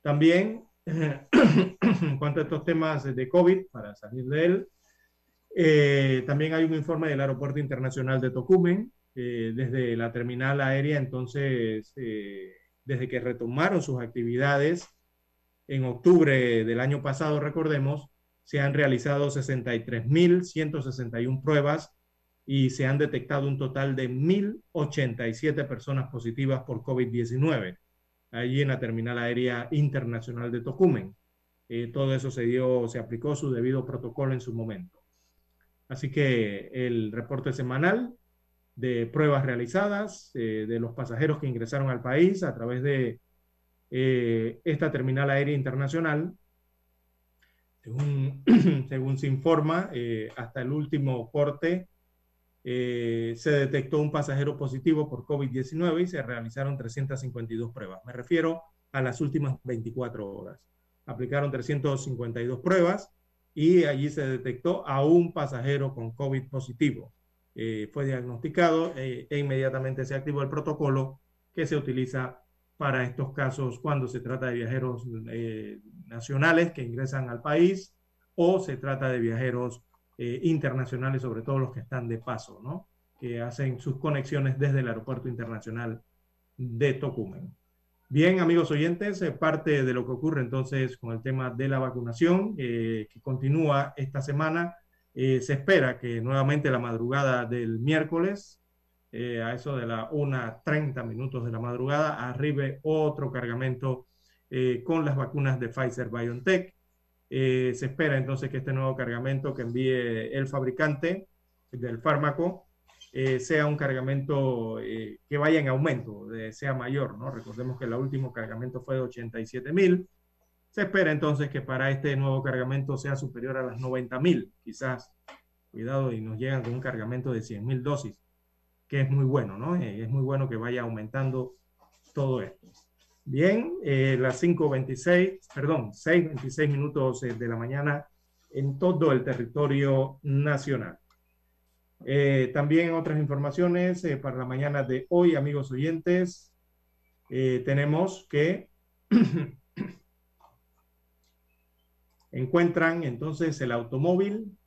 También, en cuanto a estos temas de COVID, para salir de él, eh, también hay un informe del Aeropuerto Internacional de Tocumen, eh, desde la terminal aérea, entonces, desde que retomaron sus actividades en octubre del año pasado, recordemos, se han realizado 63.161 pruebas y se han detectado un total de 1.087 personas positivas por COVID-19 allí en la terminal aérea internacional de Tocumen. Eh, todo eso se dio, se aplicó su debido protocolo en su momento. Así que el reporte semanal de pruebas realizadas eh, de los pasajeros que ingresaron al país a través de eh, esta terminal aérea internacional, según, según se informa, hasta el último corte eh, se detectó un pasajero positivo por COVID-19 y se realizaron 352 pruebas. Me refiero a las últimas 24 horas. Aplicaron 352 pruebas y allí se detectó a un pasajero con COVID positivo. Eh, fue diagnosticado eh, e inmediatamente se activó el protocolo que se utiliza para estos casos cuando se trata de viajeros nacionales que ingresan al país o se trata de viajeros eh, internacionales, sobre todo los que están de paso, ¿no? que hacen sus conexiones desde el Aeropuerto Internacional de Tocumen. Bien, amigos oyentes, eh, parte de lo que ocurre entonces con el tema de la vacunación, eh, que continúa esta semana. se espera que nuevamente la madrugada del miércoles, a eso de la 1.30 minutos de la madrugada, arribe otro cargamento con las vacunas de Pfizer BioNTech. Eh, se espera entonces que este nuevo cargamento que envíe el fabricante del fármaco eh, sea un cargamento eh, que vaya en aumento, sea mayor, ¿no? Recordemos que el último cargamento fue de 87 mil. Se espera entonces que para este nuevo cargamento sea superior a las 90 mil, quizás. Cuidado y nos llegan con un cargamento de 100 mil dosis, que es muy bueno, ¿no? es muy bueno que vaya aumentando todo esto. Bien, eh, las 5.26, perdón, 6.26 minutos eh, de la mañana en todo el territorio nacional. Eh, también otras informaciones para la mañana de hoy, amigos oyentes, tenemos que encuentran entonces el automóvil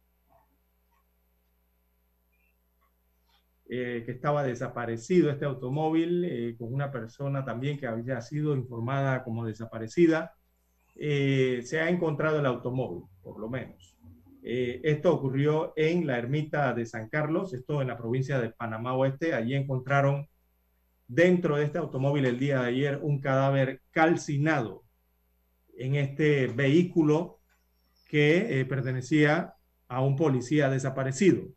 Eh, que estaba desaparecido este automóvil eh, con una persona también que había sido informada como desaparecida. Eh, se ha encontrado el automóvil, por lo menos. esto ocurrió en la ermita de San Carlos, esto en la provincia de Panamá Oeste. Allí encontraron dentro de este automóvil el día de ayer un cadáver calcinado en este vehículo que pertenecía a un policía desaparecido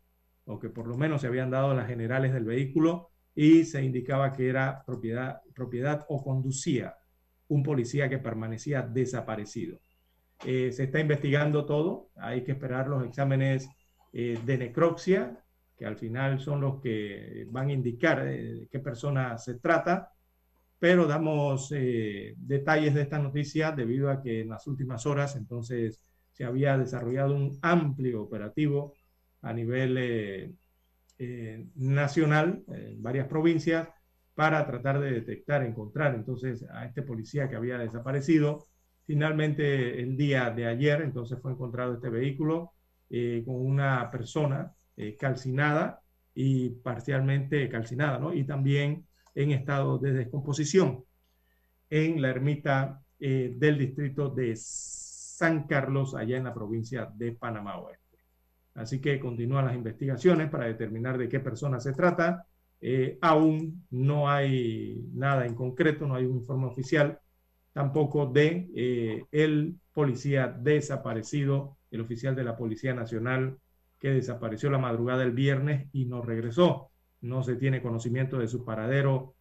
o que por lo menos se habían dado las generales del vehículo y se indicaba que era propiedad, propiedad o conducía un policía que permanecía desaparecido. Eh, se está investigando todo, hay que esperar los exámenes eh, de necropsia, que al final son los que van a indicar eh, qué persona se trata, pero damos detalles de esta noticia debido a que en las últimas horas entonces se había desarrollado un amplio operativo a nivel eh, eh, nacional en varias provincias para tratar de detectar, encontrar entonces a este policía que había desaparecido. Finalmente, el día de ayer, entonces fue encontrado este vehículo eh, con una persona calcinada y parcialmente calcinada, ¿no? Y también en estado de descomposición en la ermita del distrito de San Carlos, allá en la provincia de Panamá Oeste. Así que continúan las investigaciones para determinar de qué persona se trata. Eh, aún no hay nada en concreto, no hay un informe oficial tampoco de eh, el policía desaparecido, el oficial de la Policía Nacional que desapareció la madrugada del viernes y no regresó. No se tiene conocimiento de su paradero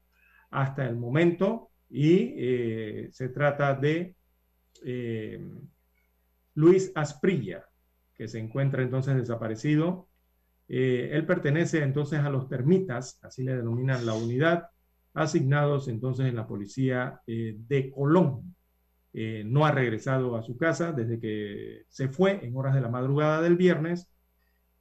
hasta el momento y eh, se trata de Luis Asprilla, que se encuentra entonces desaparecido eh, él pertenece entonces a los termitas, así le denominan la unidad, asignados entonces en la policía eh, de Colón. Eh, no ha regresado a su casa desde que se fue en horas de la madrugada del viernes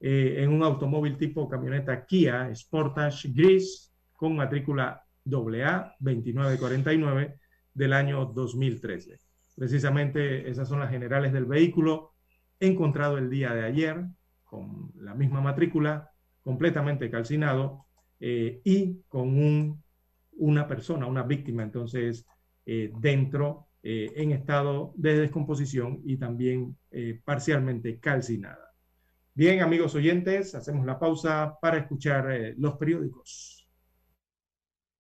en un automóvil tipo camioneta Kia Sportage gris con matrícula AA 2949 del año 2013. Precisamente esas son las generales del vehículo encontrado el día de ayer con la misma matrícula, completamente calcinado eh, y con un, una persona, una víctima, entonces, eh, dentro, eh, en estado de descomposición y también parcialmente calcinada. Bien, amigos oyentes, hacemos la pausa para escuchar los periódicos.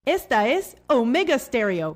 Esta es Omega Stereo.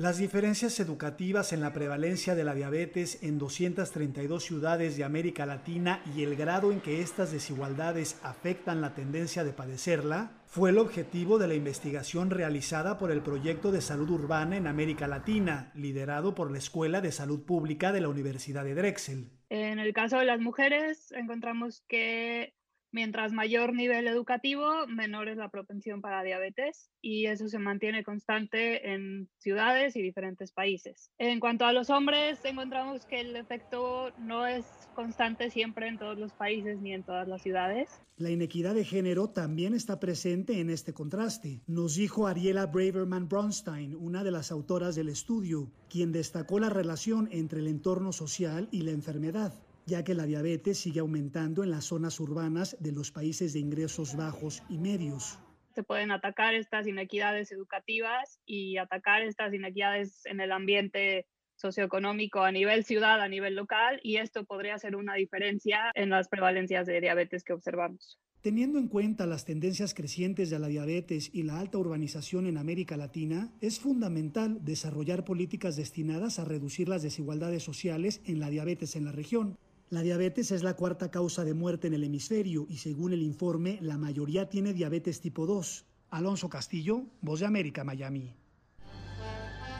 Las diferencias educativas en la prevalencia de la diabetes en 232 ciudades de América Latina y el grado en que estas desigualdades afectan la tendencia de padecerla fue el objetivo de la investigación realizada por el Proyecto de Salud Urbana en América Latina, liderado por la Escuela de Salud Pública de la Universidad de Drexel. En el caso de las mujeres, encontramos que mientras mayor nivel educativo, menor es la propensión para diabetes y eso se mantiene constante en ciudades y diferentes países. En cuanto a los hombres, encontramos que el efecto no es constante siempre en todos los países ni en todas las ciudades. La inequidad de género también está presente en este contraste, nos dijo Ariela Braverman Bronstein, una de las autoras del estudio, quien destacó la relación entre el entorno social y la enfermedad ya que la diabetes sigue aumentando en las zonas urbanas de los países de ingresos bajos y medios. Se pueden atacar estas inequidades educativas y atacar estas inequidades en el ambiente socioeconómico a nivel ciudad, a nivel local, y esto podría ser una diferencia en las prevalencias de diabetes que observamos. Teniendo en cuenta las tendencias crecientes de la diabetes y la alta urbanización en América Latina, es fundamental desarrollar políticas destinadas a reducir las desigualdades sociales en la diabetes en la región. La diabetes es la cuarta causa de muerte en el hemisferio y según el informe, la mayoría tiene diabetes tipo 2. Alonso Castillo, Voz de América, Miami.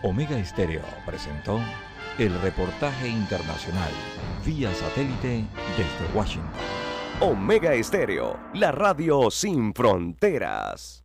Omega Estéreo presentó el reportaje internacional vía satélite desde Washington. Omega Estéreo, la radio sin fronteras.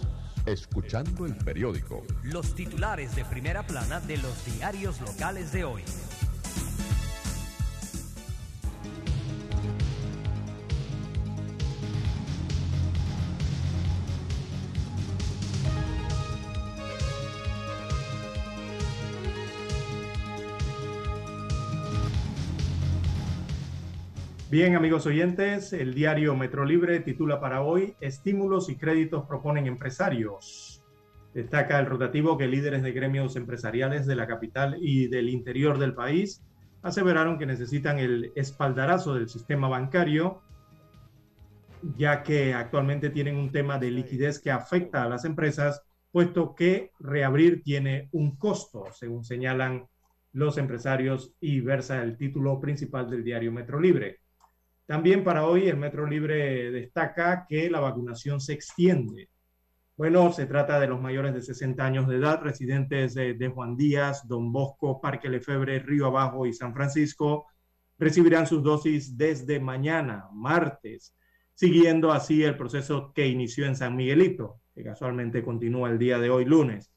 Escuchando el periódico. Los titulares de primera plana de los diarios locales de hoy. Bien, amigos oyentes, el diario Metro Libre titula para hoy Estímulos y créditos proponen empresarios. Destaca el rotativo que líderes de gremios empresariales de la capital y del interior del país aseveraron que necesitan el espaldarazo del sistema bancario, ya que actualmente tienen un tema de liquidez que afecta a las empresas, puesto que reabrir tiene un costo, según señalan los empresarios y versa el título principal del diario Metro Libre. También para hoy el Metro Libre destaca que la vacunación se extiende. Bueno, se trata de los mayores de 60 años de edad, residentes de, Juan Díaz, Don Bosco, Parque Lefebre, Río Abajo y San Francisco, recibirán sus dosis desde mañana, martes, siguiendo así el proceso que inició en San Miguelito, que casualmente continúa el día de hoy, lunes.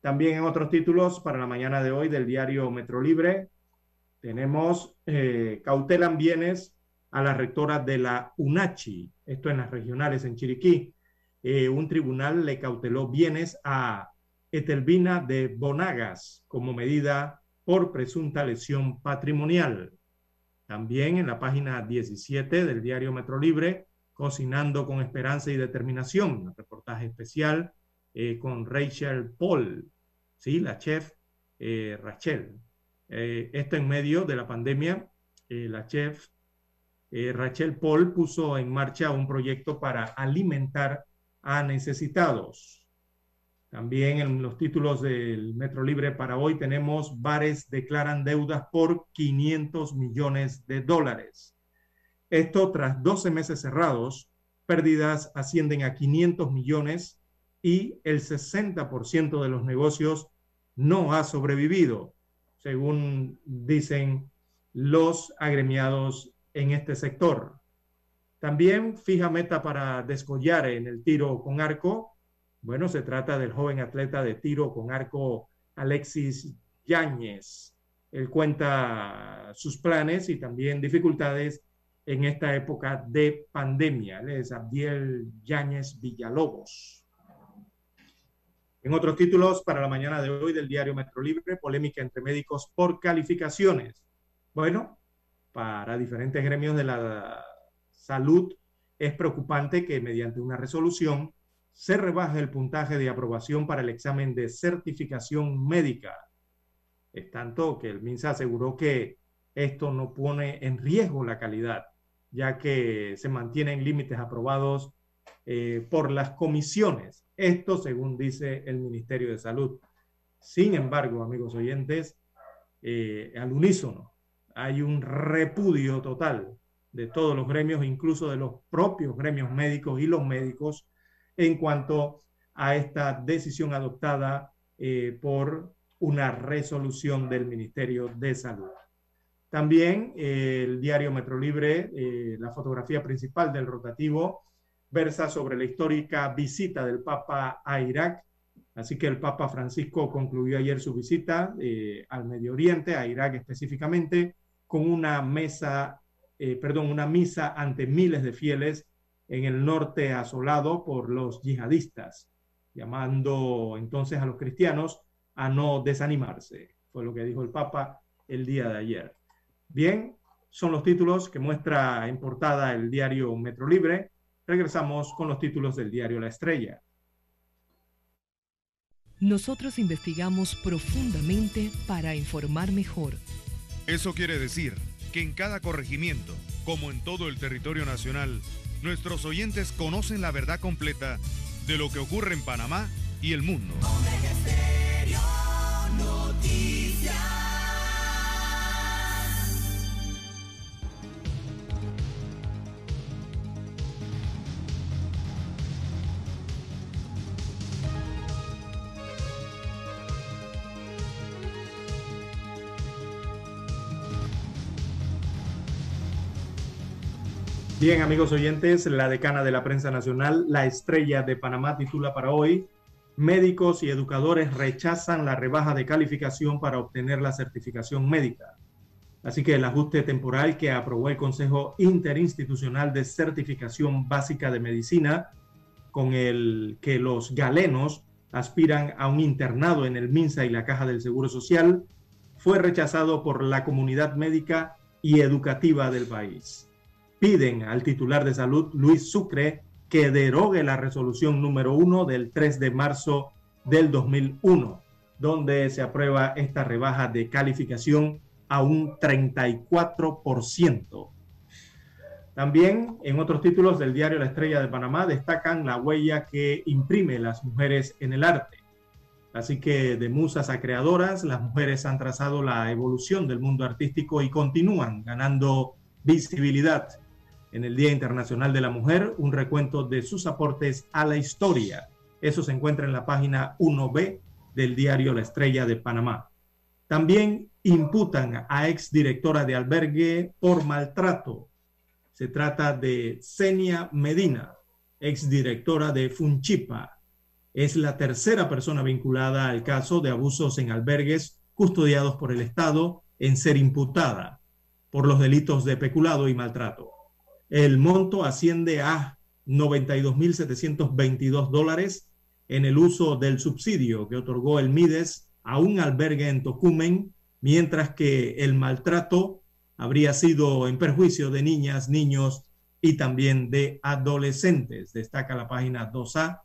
También en otros títulos para la mañana de hoy del diario Metro Libre, tenemos eh, cautelan bienes a la rectora de la UNACHI, esto en las regionales en Chiriquí. Eh, un tribunal le cauteló bienes a Etelvina de Bonagas como medida por presunta lesión patrimonial. También en la página 17 del diario Metro Libre, Cocinando con Esperanza y Determinación, un reportaje especial eh, con Rachel Paul, ¿sí? la chef eh, Rachel. Eh, esto en medio de la pandemia, eh, la chef eh, Rachel Paul puso en marcha un proyecto para alimentar a necesitados. También en los títulos del Metro Libre para hoy tenemos bares declaran deudas por 500 millones de dólares. Esto tras 12 meses cerrados, pérdidas ascienden a 500 millones y el 60% de los negocios no ha sobrevivido, según dicen los agremiados en este sector. También fija meta para descollar en el tiro con arco. Bueno, se trata del joven atleta de tiro con arco Alexis Yáñez. Él cuenta sus planes y también dificultades en esta época de pandemia. Él es Abdiel Yáñez Villalobos. En otros títulos para la mañana de hoy del diario Metro Libre, polémica entre médicos por calificaciones. Bueno, para diferentes gremios de la salud es preocupante que mediante una resolución se rebaje el puntaje de aprobación para el examen de certificación médica. Es tanto que el MINSA aseguró que esto no pone en riesgo la calidad, ya que se mantienen límites aprobados eh, por las comisiones. Esto según dice el Ministerio de Salud. Sin embargo, amigos oyentes, eh, al unísono hay un repudio total de todos los gremios, incluso de los propios gremios médicos y los médicos, en cuanto a esta decisión adoptada eh, por una resolución del Ministerio de Salud. También eh, el diario Metro Libre, eh, la fotografía principal del rotativo, versa sobre la histórica visita del Papa a Irak. Así que el Papa Francisco concluyó ayer su visita al Medio Oriente, a Irak específicamente, con una mesa, eh, perdón, una misa ante miles de fieles en el norte asolado por los yihadistas, llamando entonces a los cristianos a no desanimarse. Fue lo que dijo el Papa el día de ayer. Bien, son los títulos que muestra en portada el diario Metro Libre. Regresamos con los títulos del diario La Estrella. Nosotros investigamos profundamente para informar mejor. Eso quiere decir que en cada corregimiento, como en todo el territorio nacional, nuestros oyentes conocen la verdad completa de lo que ocurre en Panamá y el mundo. Bien, amigos oyentes, la decana de la prensa nacional, la estrella de Panamá, titula para hoy, médicos y educadores rechazan la rebaja de calificación para obtener la certificación médica. Así que el ajuste temporal que aprobó el Consejo Interinstitucional de Certificación Básica de Medicina, con el que los galenos aspiran a un internado en el MINSA y la Caja del Seguro Social, fue rechazado por la comunidad médica y educativa del país piden al titular de salud, Luis Sucre, que derogue la resolución número uno del 3 de marzo del 2001, donde se aprueba esta rebaja de calificación a un 34%. También en otros títulos del diario La Estrella de Panamá destacan la huella que imprime las mujeres en el arte. Así que de musas a creadoras, las mujeres han trazado la evolución del mundo artístico y continúan ganando visibilidad. En el Día Internacional de la Mujer, un recuento de sus aportes a la historia. Eso se encuentra en la página 1B del diario La Estrella de Panamá. También imputan a ex directora de albergue por maltrato. Se trata de Senia Medina, ex directora de Funchipa. Es la tercera persona vinculada al caso de abusos en albergues custodiados por el Estado en ser imputada por los delitos de peculado y maltrato. El monto asciende a 92.722 dólares en el uso del subsidio que otorgó el MIDES a un albergue en Tocumen, mientras que el maltrato habría sido en perjuicio de niñas, niños y también de adolescentes, destaca la página 2A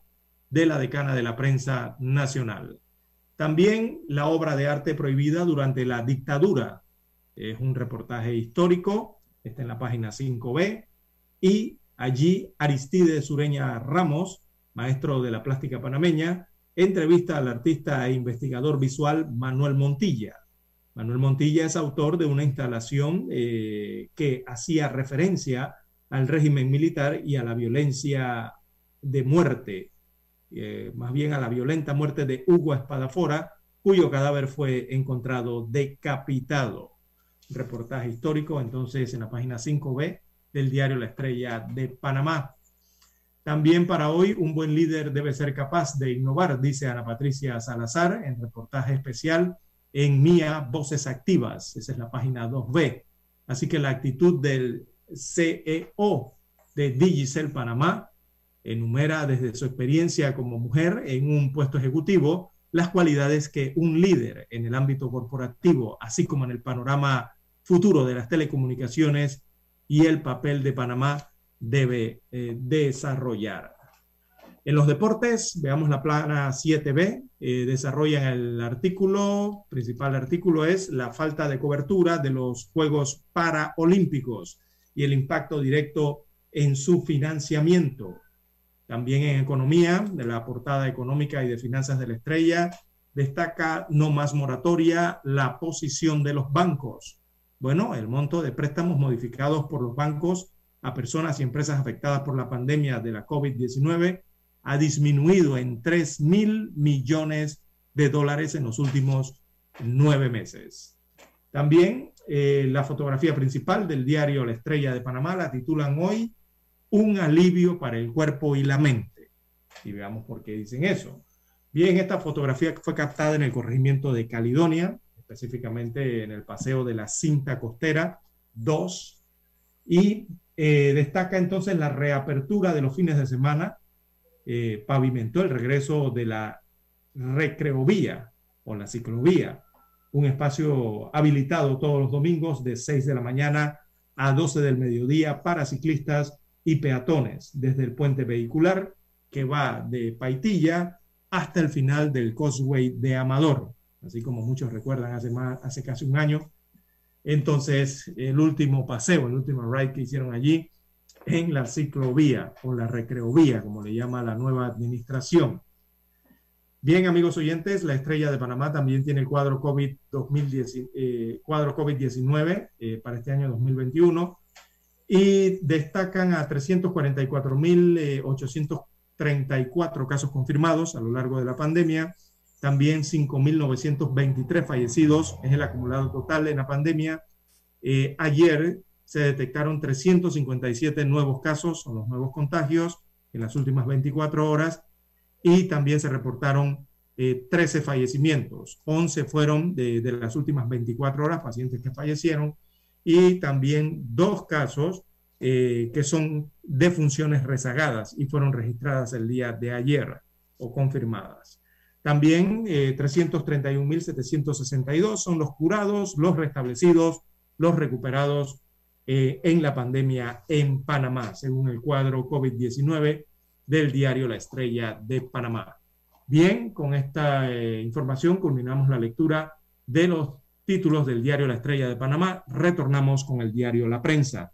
de la decana de la prensa nacional. También la obra de arte prohibida durante la dictadura. Es un reportaje histórico, está en la página 5B, y allí Aristide Sureña Ramos, maestro de la plástica panameña, entrevista al artista e investigador visual Manuel Montilla. Manuel Montilla es autor de una instalación eh, que hacía referencia al régimen militar y a la violencia de muerte, eh, más bien a la violenta muerte de Hugo Espadafora, cuyo cadáver fue encontrado decapitado. Reportaje histórico entonces en la página 5B del diario La Estrella de Panamá. También para hoy, un buen líder debe ser capaz de innovar, dice Ana Patricia Salazar en reportaje especial en Mía Voces Activas. Esa es la página 2B. Así que la actitud del CEO de Digicel Panamá enumera desde su experiencia como mujer en un puesto ejecutivo las cualidades que un líder en el ámbito corporativo, así como en el panorama futuro de las telecomunicaciones y el papel de Panamá debe eh, desarrollar. En los deportes, veamos la plana 7B, eh, desarrollan el artículo, principal artículo es la falta de cobertura de los Juegos Paraolímpicos y el impacto directo en su financiamiento. También en economía, de la portada económica y de finanzas de la estrella, destaca no más moratoria la posición de los bancos. Bueno, el monto de préstamos modificados por los bancos a personas y empresas afectadas por la pandemia de la COVID-19 ha disminuido en 3 mil millones de dólares en los últimos nueve meses. También eh, la fotografía principal del diario La Estrella de Panamá la titulan hoy Un alivio para el cuerpo y la mente. Y veamos por qué dicen eso. Bien, esta fotografía fue captada en el corregimiento de Caledonia, específicamente en el paseo de la cinta costera 2, y eh, destaca entonces la reapertura de los fines de semana, eh, pavimentó el regreso de la recreovía o la ciclovía, un espacio habilitado todos los domingos de 6 de la mañana a 12 del mediodía para ciclistas y peatones, desde el puente vehicular que va de Paitilla hasta el final del Causeway de Amador, así como muchos recuerdan hace, más, hace casi un año entonces, el último paseo, el último ride que hicieron allí en la ciclovía o la recreovía, como le llama la nueva administración. Bien, amigos oyentes, la estrella de Panamá también tiene el cuadro COVID-19 eh, COVID eh, para este año 2021 y destacan a 344.834 casos confirmados a lo largo de la pandemia, también 5.923 fallecidos es el acumulado total en la pandemia. Eh, ayer se detectaron 357 nuevos casos o los nuevos contagios en las últimas 24 horas y también se reportaron 13 eh, fallecimientos. 11 fueron de, de, las últimas 24 horas, pacientes que fallecieron, y también dos casos eh, que son defunciones rezagadas y fueron registradas el día de ayer o confirmadas. También 331.762 eh, son los curados, los restablecidos, los recuperados eh, en la pandemia en Panamá, según el cuadro COVID-19 del diario La Estrella de Panamá. Bien, con esta eh, información culminamos la lectura de los títulos del diario La Estrella de Panamá. Retornamos con el diario La Prensa.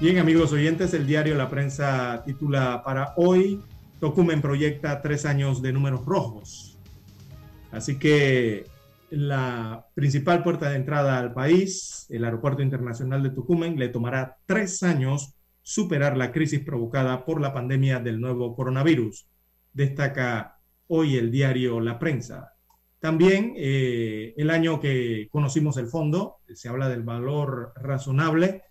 Bien, amigos oyentes, el diario La Prensa titula para hoy, Tocumen proyecta tres años de números rojos. Así que la principal puerta de entrada al país, el Aeropuerto Internacional de Tucumán, le tomará tres años superar la crisis provocada por la pandemia del nuevo coronavirus, destaca hoy el diario La Prensa. También eh, el año que conocimos el fondo, se habla del valor razonable,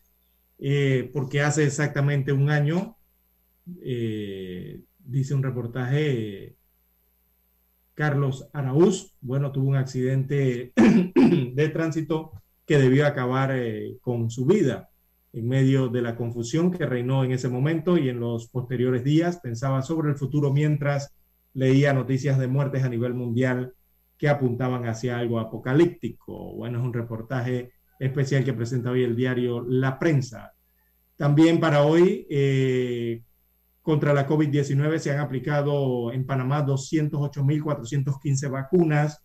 eh, porque hace exactamente un año, eh, dice un reportaje, Carlos Araúz, bueno, tuvo un accidente de tránsito que debió acabar con su vida en medio de la confusión que reinó en ese momento y en los posteriores días. Pensaba sobre el futuro mientras leía noticias de muertes a nivel mundial que apuntaban hacia algo apocalíptico. Bueno, es un reportaje especial que presenta hoy el diario La Prensa. También para hoy, eh, contra la COVID-19 se han aplicado en Panamá 208.415 vacunas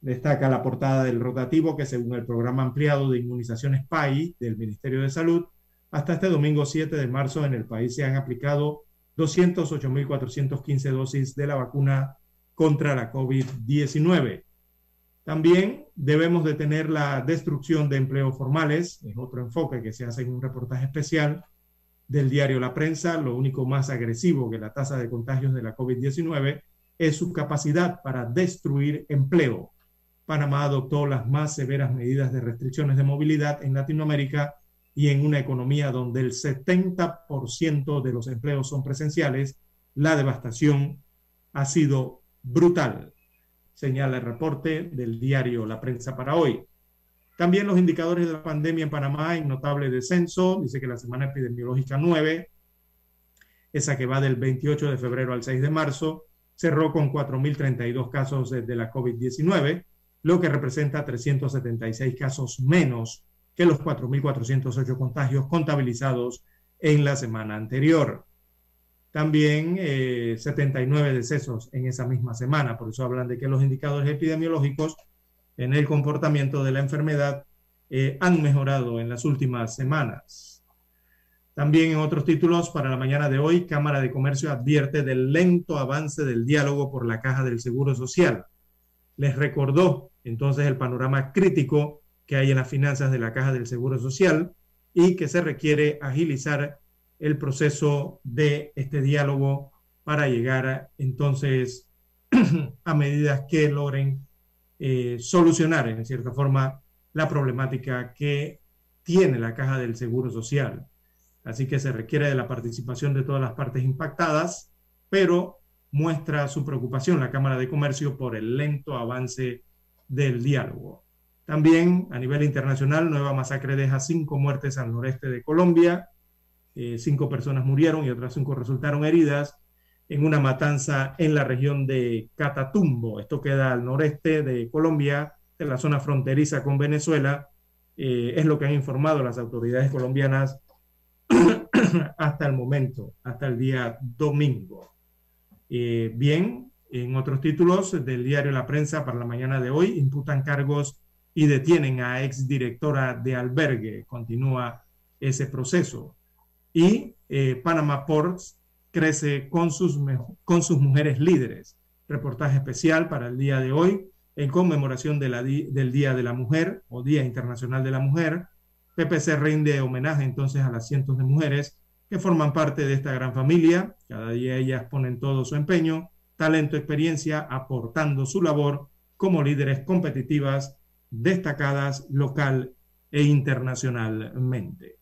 Destaca la portada del rotativo que según el programa ampliado de inmunizaciones PAI del Ministerio de Salud, hasta este domingo 7 de marzo en el país se han aplicado 208.415 dosis de la vacuna contra la COVID-19. También debemos detener la destrucción de empleos formales, es otro enfoque que se hace en un reportaje especial del diario La Prensa. Lo único más agresivo que la tasa de contagios de la COVID-19 es su capacidad para destruir empleo. Panamá adoptó las más severas medidas de restricciones de movilidad en Latinoamérica y en una economía donde el 70% de los empleos son presenciales, la devastación ha sido brutal, señala el reporte del diario La Prensa para hoy. También los indicadores de la pandemia en Panamá en notable descenso, dice que la semana epidemiológica 9, esa que va del 28 de febrero al 6 de marzo, cerró con 4.032 casos de la COVID-19 lo que representa 376 casos menos que los 4.408 contagios contabilizados en la semana anterior. También 79 eh, decesos en esa misma semana. Por eso hablan de que los indicadores epidemiológicos en el comportamiento de la enfermedad eh, han mejorado en las últimas semanas. También en otros títulos, para la mañana de hoy, Cámara de Comercio advierte del lento avance del diálogo por la Caja del Seguro Social. Les recordó entonces el panorama crítico que hay en las finanzas de la Caja del Seguro Social y que se requiere agilizar el proceso de este diálogo para llegar entonces a medidas que logren eh, solucionar en cierta forma la problemática que tiene la Caja del Seguro Social. Así que se requiere de la participación de todas las partes impactadas, pero muestra su preocupación la Cámara de Comercio por el lento avance del diálogo. También a nivel internacional, nueva masacre deja cinco muertes al noreste de Colombia. Eh, cinco personas murieron y otras cinco resultaron heridas en una matanza en la región de Catatumbo. Esto queda al noreste de Colombia, en la zona fronteriza con Venezuela. Eh, es lo que han informado las autoridades colombianas hasta el momento, hasta el día domingo. Eh, bien, en otros títulos del diario La Prensa para la mañana de hoy, imputan cargos y detienen a exdirectora de albergue. Continúa ese proceso. Y eh, Panama Ports crece con sus, con sus mujeres líderes. Reportaje especial para el día de hoy en conmemoración del Día de la Mujer o Día Internacional de la Mujer. PPC rinde homenaje entonces a las cientos de mujeres que forman parte de esta gran familia. Cada día ellas ponen todo su empeño talento, experiencia, aportando su labor como líderes competitivas destacadas local e internacionalmente.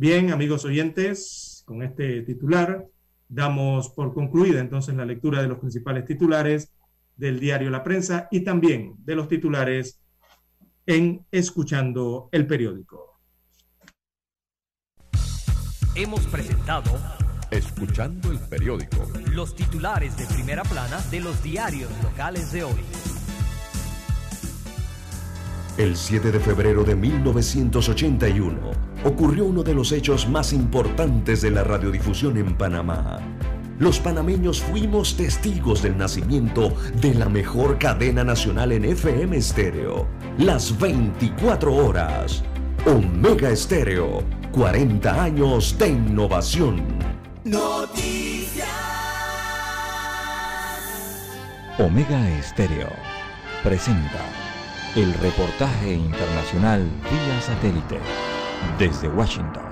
Bien, amigos oyentes, con este titular damos por concluida entonces la lectura de los principales titulares del diario La Prensa y también de los titulares en Escuchando el Periódico. Hemos presentado Escuchando el periódico. Los titulares de primera plana de los diarios locales de hoy. El 7 de febrero de 1981 ocurrió uno de los hechos más importantes de la radiodifusión en Panamá. Los panameños fuimos testigos del nacimiento de la mejor cadena nacional en FM estéreo, las 24 horas. Omega Estéreo 40 años de innovación. Noticias. Omega Estéreo presenta el reportaje internacional vía satélite desde Washington.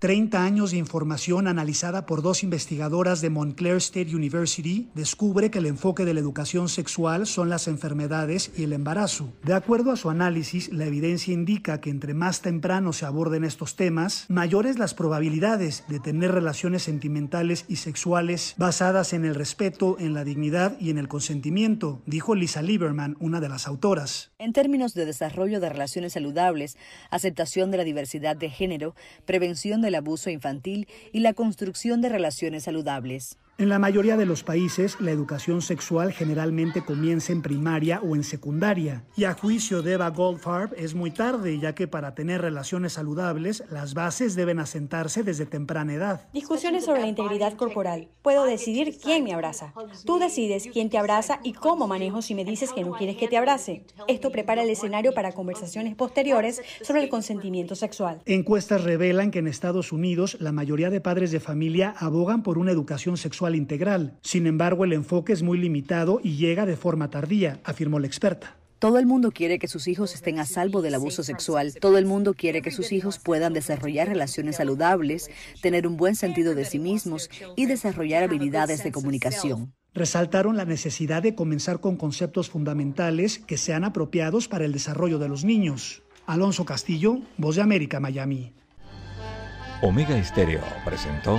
30 años de información analizada por dos investigadoras de Montclair State University descubre que el enfoque de la educación sexual son las enfermedades y el embarazo. De acuerdo a su análisis, la evidencia indica que entre más temprano se aborden estos temas, mayores las probabilidades de tener relaciones sentimentales y sexuales basadas en el respeto, en la dignidad y en el consentimiento, dijo Lisa Lieberman, una de las autoras. En términos de desarrollo de relaciones saludables, aceptación de la diversidad de género, prevención de el abuso infantil y la construcción de relaciones saludables. En la mayoría de los países, la educación sexual generalmente comienza en primaria o en secundaria, y a juicio de Eva Goldfarb es muy tarde, ya que para tener relaciones saludables, las bases deben asentarse desde temprana edad. Discusiones sobre la integridad corporal. Puedo decidir quién me abraza. Tú decides quién te abraza y cómo manejo si me dices que no quieres que te abrace. Esto prepara el escenario para conversaciones posteriores sobre el consentimiento sexual. Encuestas revelan que en Estados Unidos la mayoría de padres de familia abogan por una educación sexual integral. Sin embargo, el enfoque es muy limitado y llega de forma tardía, afirmó la experta. Todo el mundo quiere que sus hijos estén a salvo del abuso sexual. Todo el mundo quiere que sus hijos puedan desarrollar relaciones saludables, tener un buen sentido de sí mismos y desarrollar habilidades de comunicación. Resaltaron la necesidad de comenzar con conceptos fundamentales que sean apropiados para el desarrollo de los niños. Alonso Castillo, Voz de América, Miami. Omega Estéreo presentó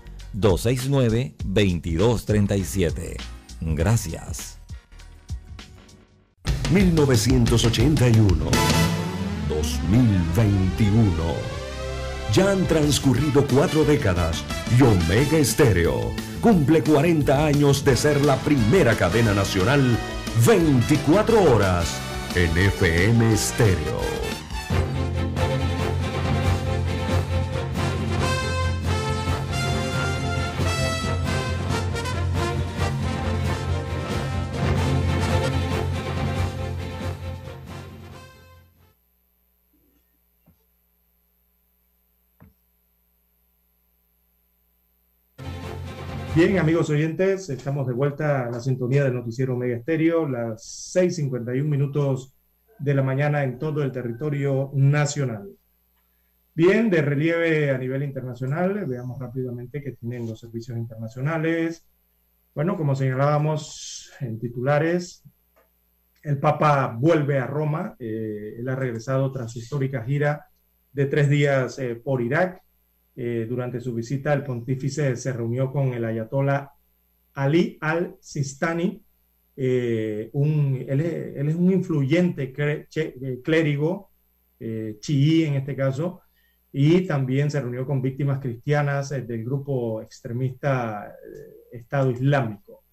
269-2237. Gracias. 1981. 2021. Ya han transcurrido cuatro décadas y Omega Estéreo cumple 40 años de ser la primera cadena nacional 24 horas en FM Estéreo. Bien, amigos oyentes, estamos de vuelta a la sintonía del noticiero Mega Estéreo, las 6:51 minutos de la mañana en todo el territorio nacional. Bien, de relieve a nivel internacional, veamos rápidamente que tienen los servicios internacionales. Bueno, como señalábamos en titulares, el Papa vuelve a Roma. Eh, él ha regresado tras su histórica gira de tres días eh, por Irak. Eh, durante su visita, el pontífice se reunió con el ayatollah Ali al-Sistani. un, él, es un influyente clérigo, chií en este caso, y también se reunió con víctimas cristianas del grupo extremista Estado Islámico.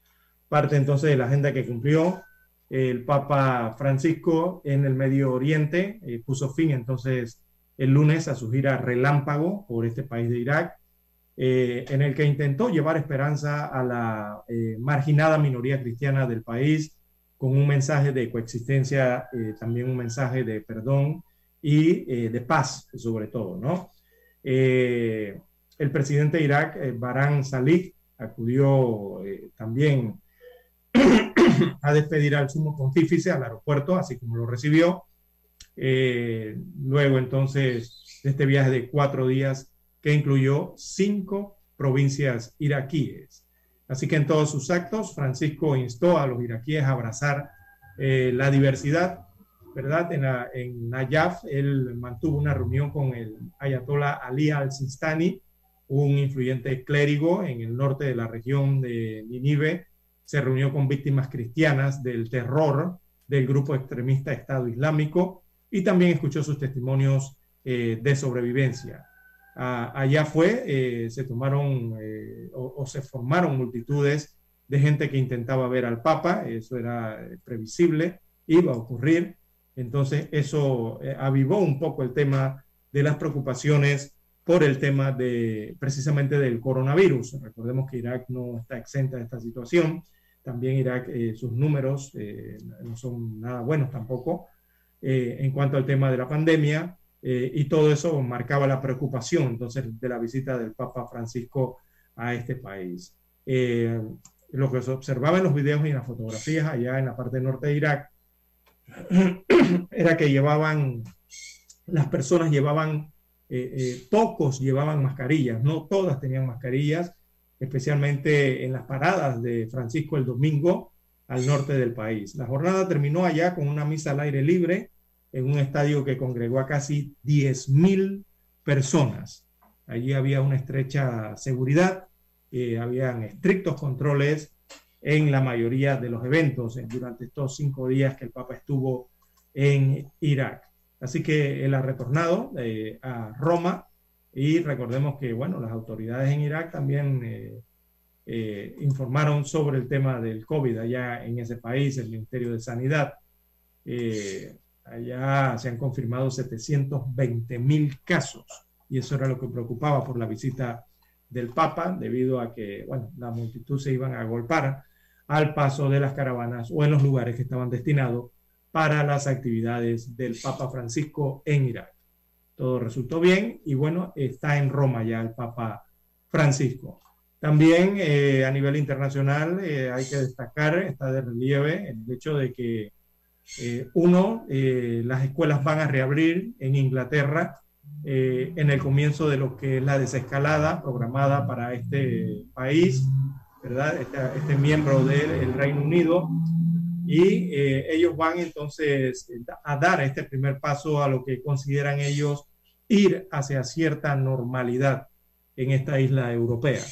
Parte entonces de la agenda que cumplió el Papa Francisco en el Medio Oriente, eh, puso fin entonces el lunes a su gira relámpago por este país de Irak, eh, en el que intentó llevar esperanza a la eh, marginada minoría cristiana del país con un mensaje de coexistencia, también un mensaje de perdón y de paz, sobre todo, ¿no? el presidente de Irak, Baran Salih, acudió también a despedir al sumo pontífice al aeropuerto, así como lo recibió. Eh, luego entonces de este viaje de cuatro días que incluyó cinco provincias iraquíes. Así que en todos sus actos, Francisco instó a los iraquíes a abrazar eh, la diversidad, ¿verdad? En, en, Nayaf, él mantuvo una reunión con el ayatollah Ali al-Sistani, un influyente clérigo en el norte de la región de Ninive, se reunió con víctimas cristianas del terror del grupo extremista Estado Islámico y también escuchó sus testimonios eh, de sobrevivencia. allá fue, eh, se tomaron eh, o, se formaron multitudes de gente que intentaba ver al Papa, eso era eh, previsible, iba a ocurrir. Entonces eso avivó un poco el tema de las preocupaciones por el tema de precisamente del coronavirus. Recordemos que Irak no está exenta de esta situación. También Irak, sus números no son nada buenos tampoco en cuanto al tema de la pandemia. Eh, y todo eso marcaba la preocupación entonces de la visita del Papa Francisco a este país. Eh, lo que se observaba en los videos y en las fotografías allá en la parte norte de Irak era que llevaban, las personas llevaban, eh, pocos llevaban mascarillas, no todas tenían mascarillas, especialmente en las paradas de Francisco el domingo al norte del país. La jornada terminó allá con una misa al aire libre en un estadio que congregó a casi 10.000 personas. Allí había una estrecha seguridad, eh, habían estrictos controles en la mayoría de los eventos eh, durante estos cinco días que el Papa estuvo en Irak. Así que él ha retornado eh, a Roma y recordemos que, bueno, las autoridades en Irak también informaron sobre el tema del COVID allá en ese país, el Ministerio de Sanidad. Allá se han confirmado 720 mil casos y eso era lo que preocupaba por la visita del Papa, debido a que, bueno, la multitud se iban a agolpar al paso de las caravanas o en los lugares que estaban destinados para las actividades del Papa Francisco en Irak. Todo resultó bien y bueno, está en Roma ya el Papa Francisco. También eh, a nivel internacional eh, hay que destacar, está de relieve el hecho de que eh, uno, eh, las escuelas van a reabrir en Inglaterra en el comienzo de lo que es la desescalada programada para este país, ¿verdad? Este miembro del Reino Unido. Y ellos van entonces a dar este primer paso a lo que consideran ellos ir hacia cierta normalidad en esta isla europea.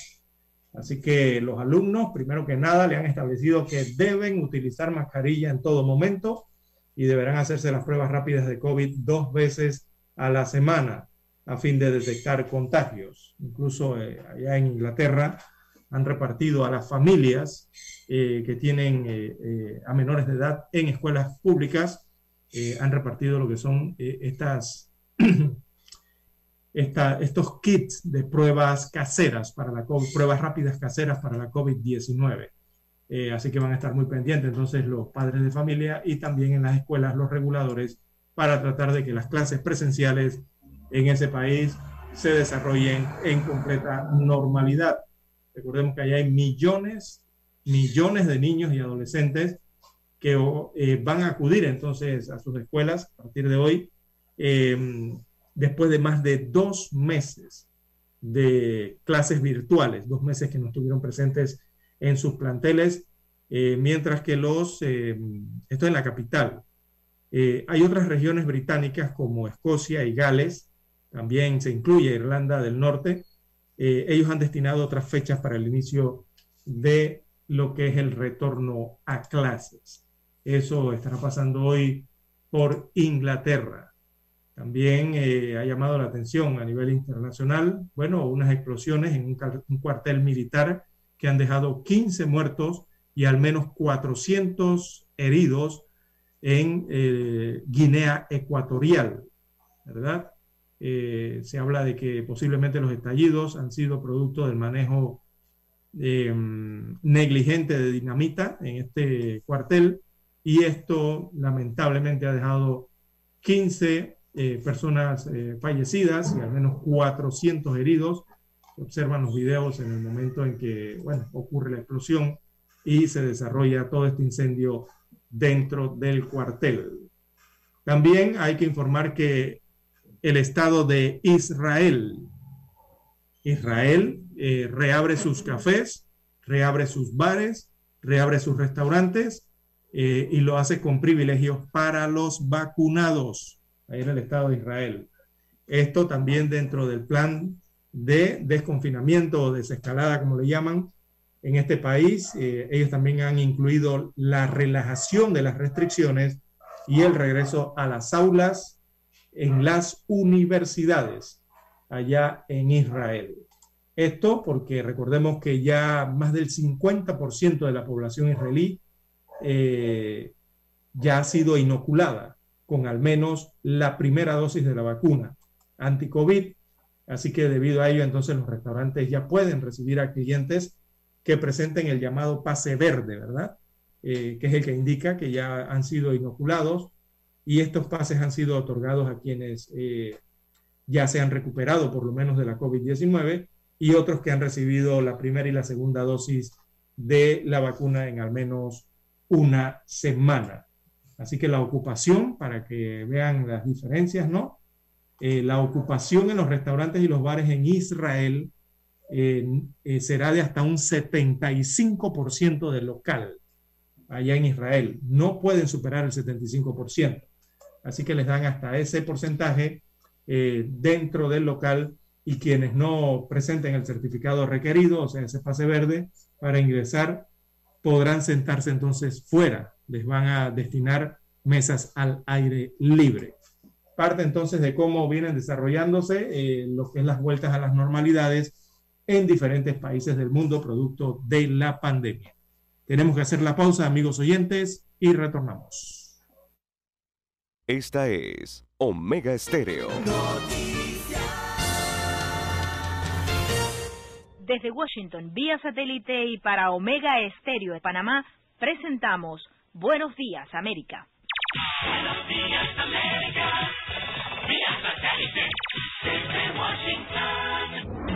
Así que los alumnos, primero que nada, le han establecido que deben utilizar mascarilla en todo momento y deberán hacerse las pruebas rápidas de COVID dos veces a la semana a fin de detectar contagios. Incluso eh, allá en Inglaterra han repartido a las familias eh, que tienen eh, a menores de edad en escuelas públicas, han repartido lo que son estas estos kits de pruebas caseras para la COVID, pruebas rápidas caseras para la COVID-19. Eh, así que van a estar muy pendientes entonces los padres de familia y también en las escuelas los reguladores para tratar de que las clases presenciales en ese país se desarrollen en completa normalidad. Recordemos que allá hay millones, millones de niños y adolescentes que eh, van a acudir entonces a sus escuelas a partir de hoy em, después de más de dos meses de clases virtuales, dos meses que no estuvieron presentes en sus planteles, eh, mientras que los, eh, esto en la capital, eh, hay otras regiones británicas como Escocia y Gales, también se incluye Irlanda del Norte, ellos han destinado otras fechas para el inicio de lo que es el retorno a clases. Eso estará pasando hoy por Inglaterra. También eh, ha llamado la atención a nivel internacional, bueno, unas explosiones en un, cuartel militar que han dejado 15 muertos y al menos 400 heridos en eh, Guinea Ecuatorial, ¿verdad? Eh, se habla de que posiblemente los estallidos han sido producto del manejo negligente de dinamita en este cuartel y esto lamentablemente ha dejado 15 eh, personas eh, fallecidas y al menos 400 heridos. Se observan los videos en el momento en que ocurre la explosión y se desarrolla todo este incendio dentro del cuartel. También hay que informar que el Estado de Israel, Israel eh, reabre sus cafés, reabre sus bares, reabre sus restaurantes y lo hace con privilegios para los vacunados ahí en el Estado de Israel. Esto también dentro del plan de desconfinamiento o desescalada, como le llaman, en este país. Eh, ellos también han incluido la relajación de las restricciones y el regreso a las aulas en las universidades. allá en Israel. Esto porque recordemos que ya más del 50% de la población israelí eh, ya ha sido inoculada con al menos la primera dosis de la vacuna anti-COVID. Así que debido a ello, entonces los restaurantes ya pueden recibir a clientes que presenten el llamado pase verde, ¿verdad? Eh, que es el que indica que ya han sido inoculados y estos pases han sido otorgados a quienes eh, ya se han recuperado por lo menos de la COVID-19 y otros que han recibido la primera y la segunda dosis de la vacuna en al menos una semana. Así que la ocupación, para que vean las diferencias, ¿no? Eh, la ocupación en los restaurantes y los bares en Israel eh, será de hasta un 75% del local allá en Israel. No pueden superar el 75%. Así que les dan hasta ese porcentaje eh, dentro del local y quienes no presenten el certificado requerido, o sea, ese pase verde, para ingresar, podrán sentarse entonces fuera. Les van a destinar mesas al aire libre. Parte entonces de cómo vienen desarrollándose eh, lo que es las vueltas a las normalidades en diferentes países del mundo producto de la pandemia. Tenemos que hacer la pausa, amigos oyentes, y retornamos. Esta es Omega Estéreo. Desde Washington, vía satélite y para Omega Estéreo de Panamá, presentamos Buenos Días, América. Buenos días, América. Vía satélite desde Washington.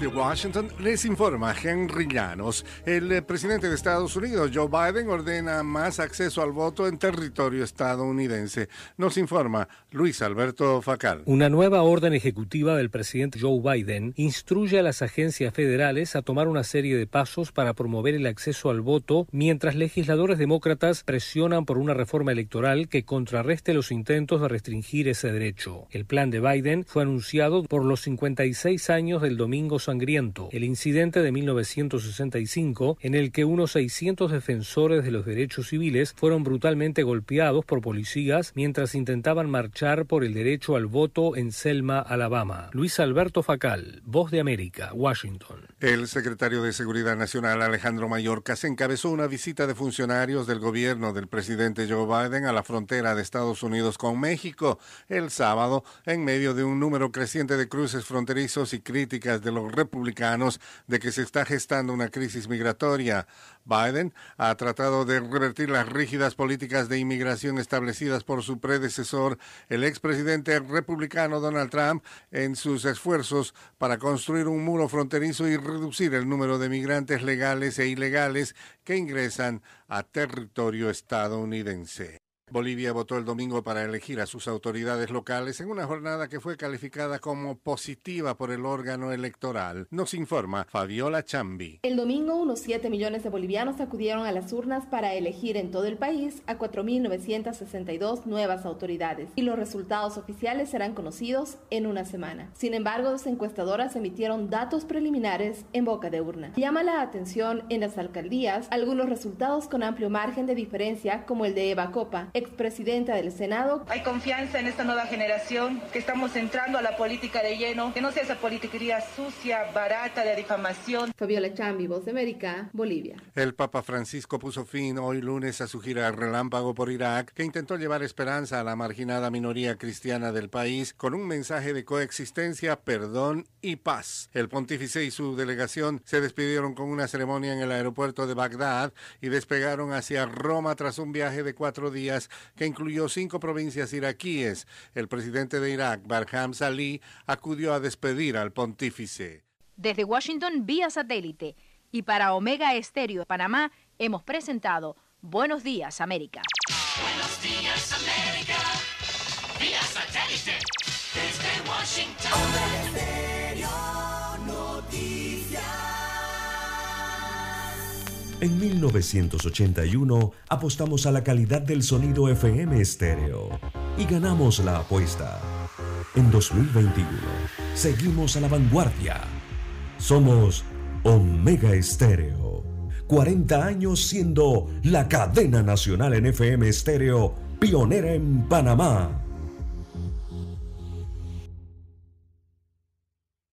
De Washington les informa Henry Llanos. El eh, presidente de Estados Unidos, Joe Biden, ordena más acceso al voto en territorio estadounidense. Nos informa Luis Alberto Facal. Una nueva orden ejecutiva del presidente Joe Biden instruye a las agencias federales a tomar una serie de pasos para promover el acceso al voto mientras legisladores demócratas presionan por una reforma electoral que contrarreste los intentos de restringir ese derecho. El plan de Biden fue anunciado por los 56 años del domingo sangriento, el incidente de 1965 en el que unos 600 defensores de los derechos civiles fueron brutalmente golpeados por policías mientras intentaban marchar por el derecho al voto en Selma, Alabama. Luis Alberto Facal, Voz de América, Washington. El secretario de Seguridad Nacional Alejandro Mayorkas encabezó una visita de funcionarios del gobierno del presidente Joe Biden a la frontera de Estados Unidos con México el sábado en medio de un número creciente de cruces fronterizos y críticas de los republicanos de que se está gestando una crisis migratoria. Biden ha tratado de revertir las rígidas políticas de inmigración establecidas por su predecesor, el expresidente republicano Donald Trump, en sus esfuerzos para construir un muro fronterizo y reducir el número de migrantes legales e ilegales que ingresan a territorio estadounidense. Bolivia votó el domingo para elegir a sus autoridades locales en una jornada que fue calificada como positiva por el órgano electoral. Nos informa Fabiola Chambi. El domingo unos 7 millones de bolivianos acudieron a las urnas para elegir en todo el país a 4.962 nuevas autoridades y los resultados oficiales serán conocidos en una semana. Sin embargo, dos encuestadoras emitieron datos preliminares en boca de urna. Llama la atención en las alcaldías algunos resultados con amplio margen de diferencia como el de Eva Copa, expresidenta del Senado. Hay confianza en esta nueva generación, que estamos entrando a la política de lleno, que no sea esa politiquería sucia, barata, de difamación. Fabiola Chambi, Voz de América, Bolivia. El Papa Francisco puso fin hoy lunes a su gira relámpago por Irak, que intentó llevar esperanza a la marginada minoría cristiana del país con un mensaje de coexistencia, perdón y paz. El pontífice y su delegación se despidieron con una ceremonia en el aeropuerto de Bagdad y despegaron hacia Roma tras un viaje de cuatro días que incluyó cinco provincias iraquíes. El presidente de Irak, Barham Salih, acudió a despedir al pontífice. Desde Washington, vía satélite. Y para Omega Estéreo de Panamá, hemos presentado Buenos Días, América. Buenos días, América. Vía satélite. Desde Washington. En 1981 apostamos a la calidad del sonido FM estéreo y ganamos la apuesta. En 2021 seguimos a la vanguardia. Somos Omega Estéreo. 40 años siendo la cadena nacional en FM Estéreo, pionera en Panamá.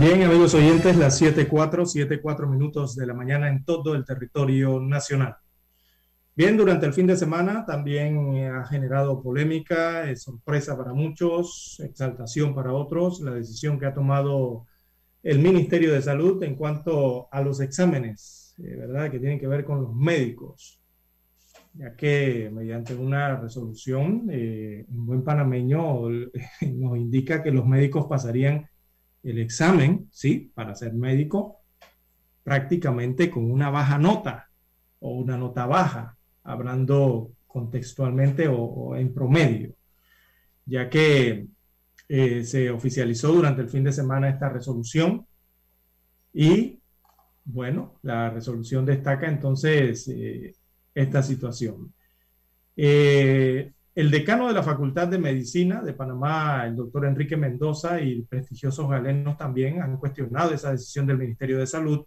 Bien, amigos oyentes, las 7.4, 7.4 minutos de la mañana en todo el territorio nacional. Bien, durante el fin de semana también eh, ha generado polémica, sorpresa para muchos, exaltación para otros, la decisión que ha tomado el Ministerio de Salud en cuanto a los exámenes, eh, ¿verdad?, que tienen que ver con los médicos, ya que mediante una resolución, eh, un buen panameño nos indica que los médicos pasarían el examen, ¿sí? Para ser médico, prácticamente con una baja nota o una nota baja, hablando contextualmente o, en promedio, ya que eh, se oficializó durante el fin de semana esta resolución y, bueno, la resolución destaca entonces eh, esta situación. Eh, el decano de la Facultad de Medicina de Panamá, el doctor Enrique Mendoza, y prestigiosos galenos también han cuestionado esa decisión del Ministerio de Salud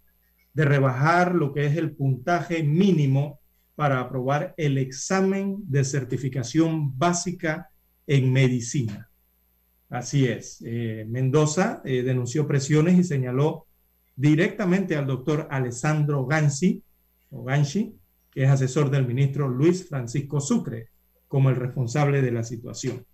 de rebajar lo que es el puntaje mínimo para aprobar el examen de certificación básica en medicina. Así es. Eh, Mendoza eh, denunció presiones y señaló directamente al doctor Alessandro Gansi, o que es asesor del ministro Luis Francisco Sucre, como el responsable de la situación.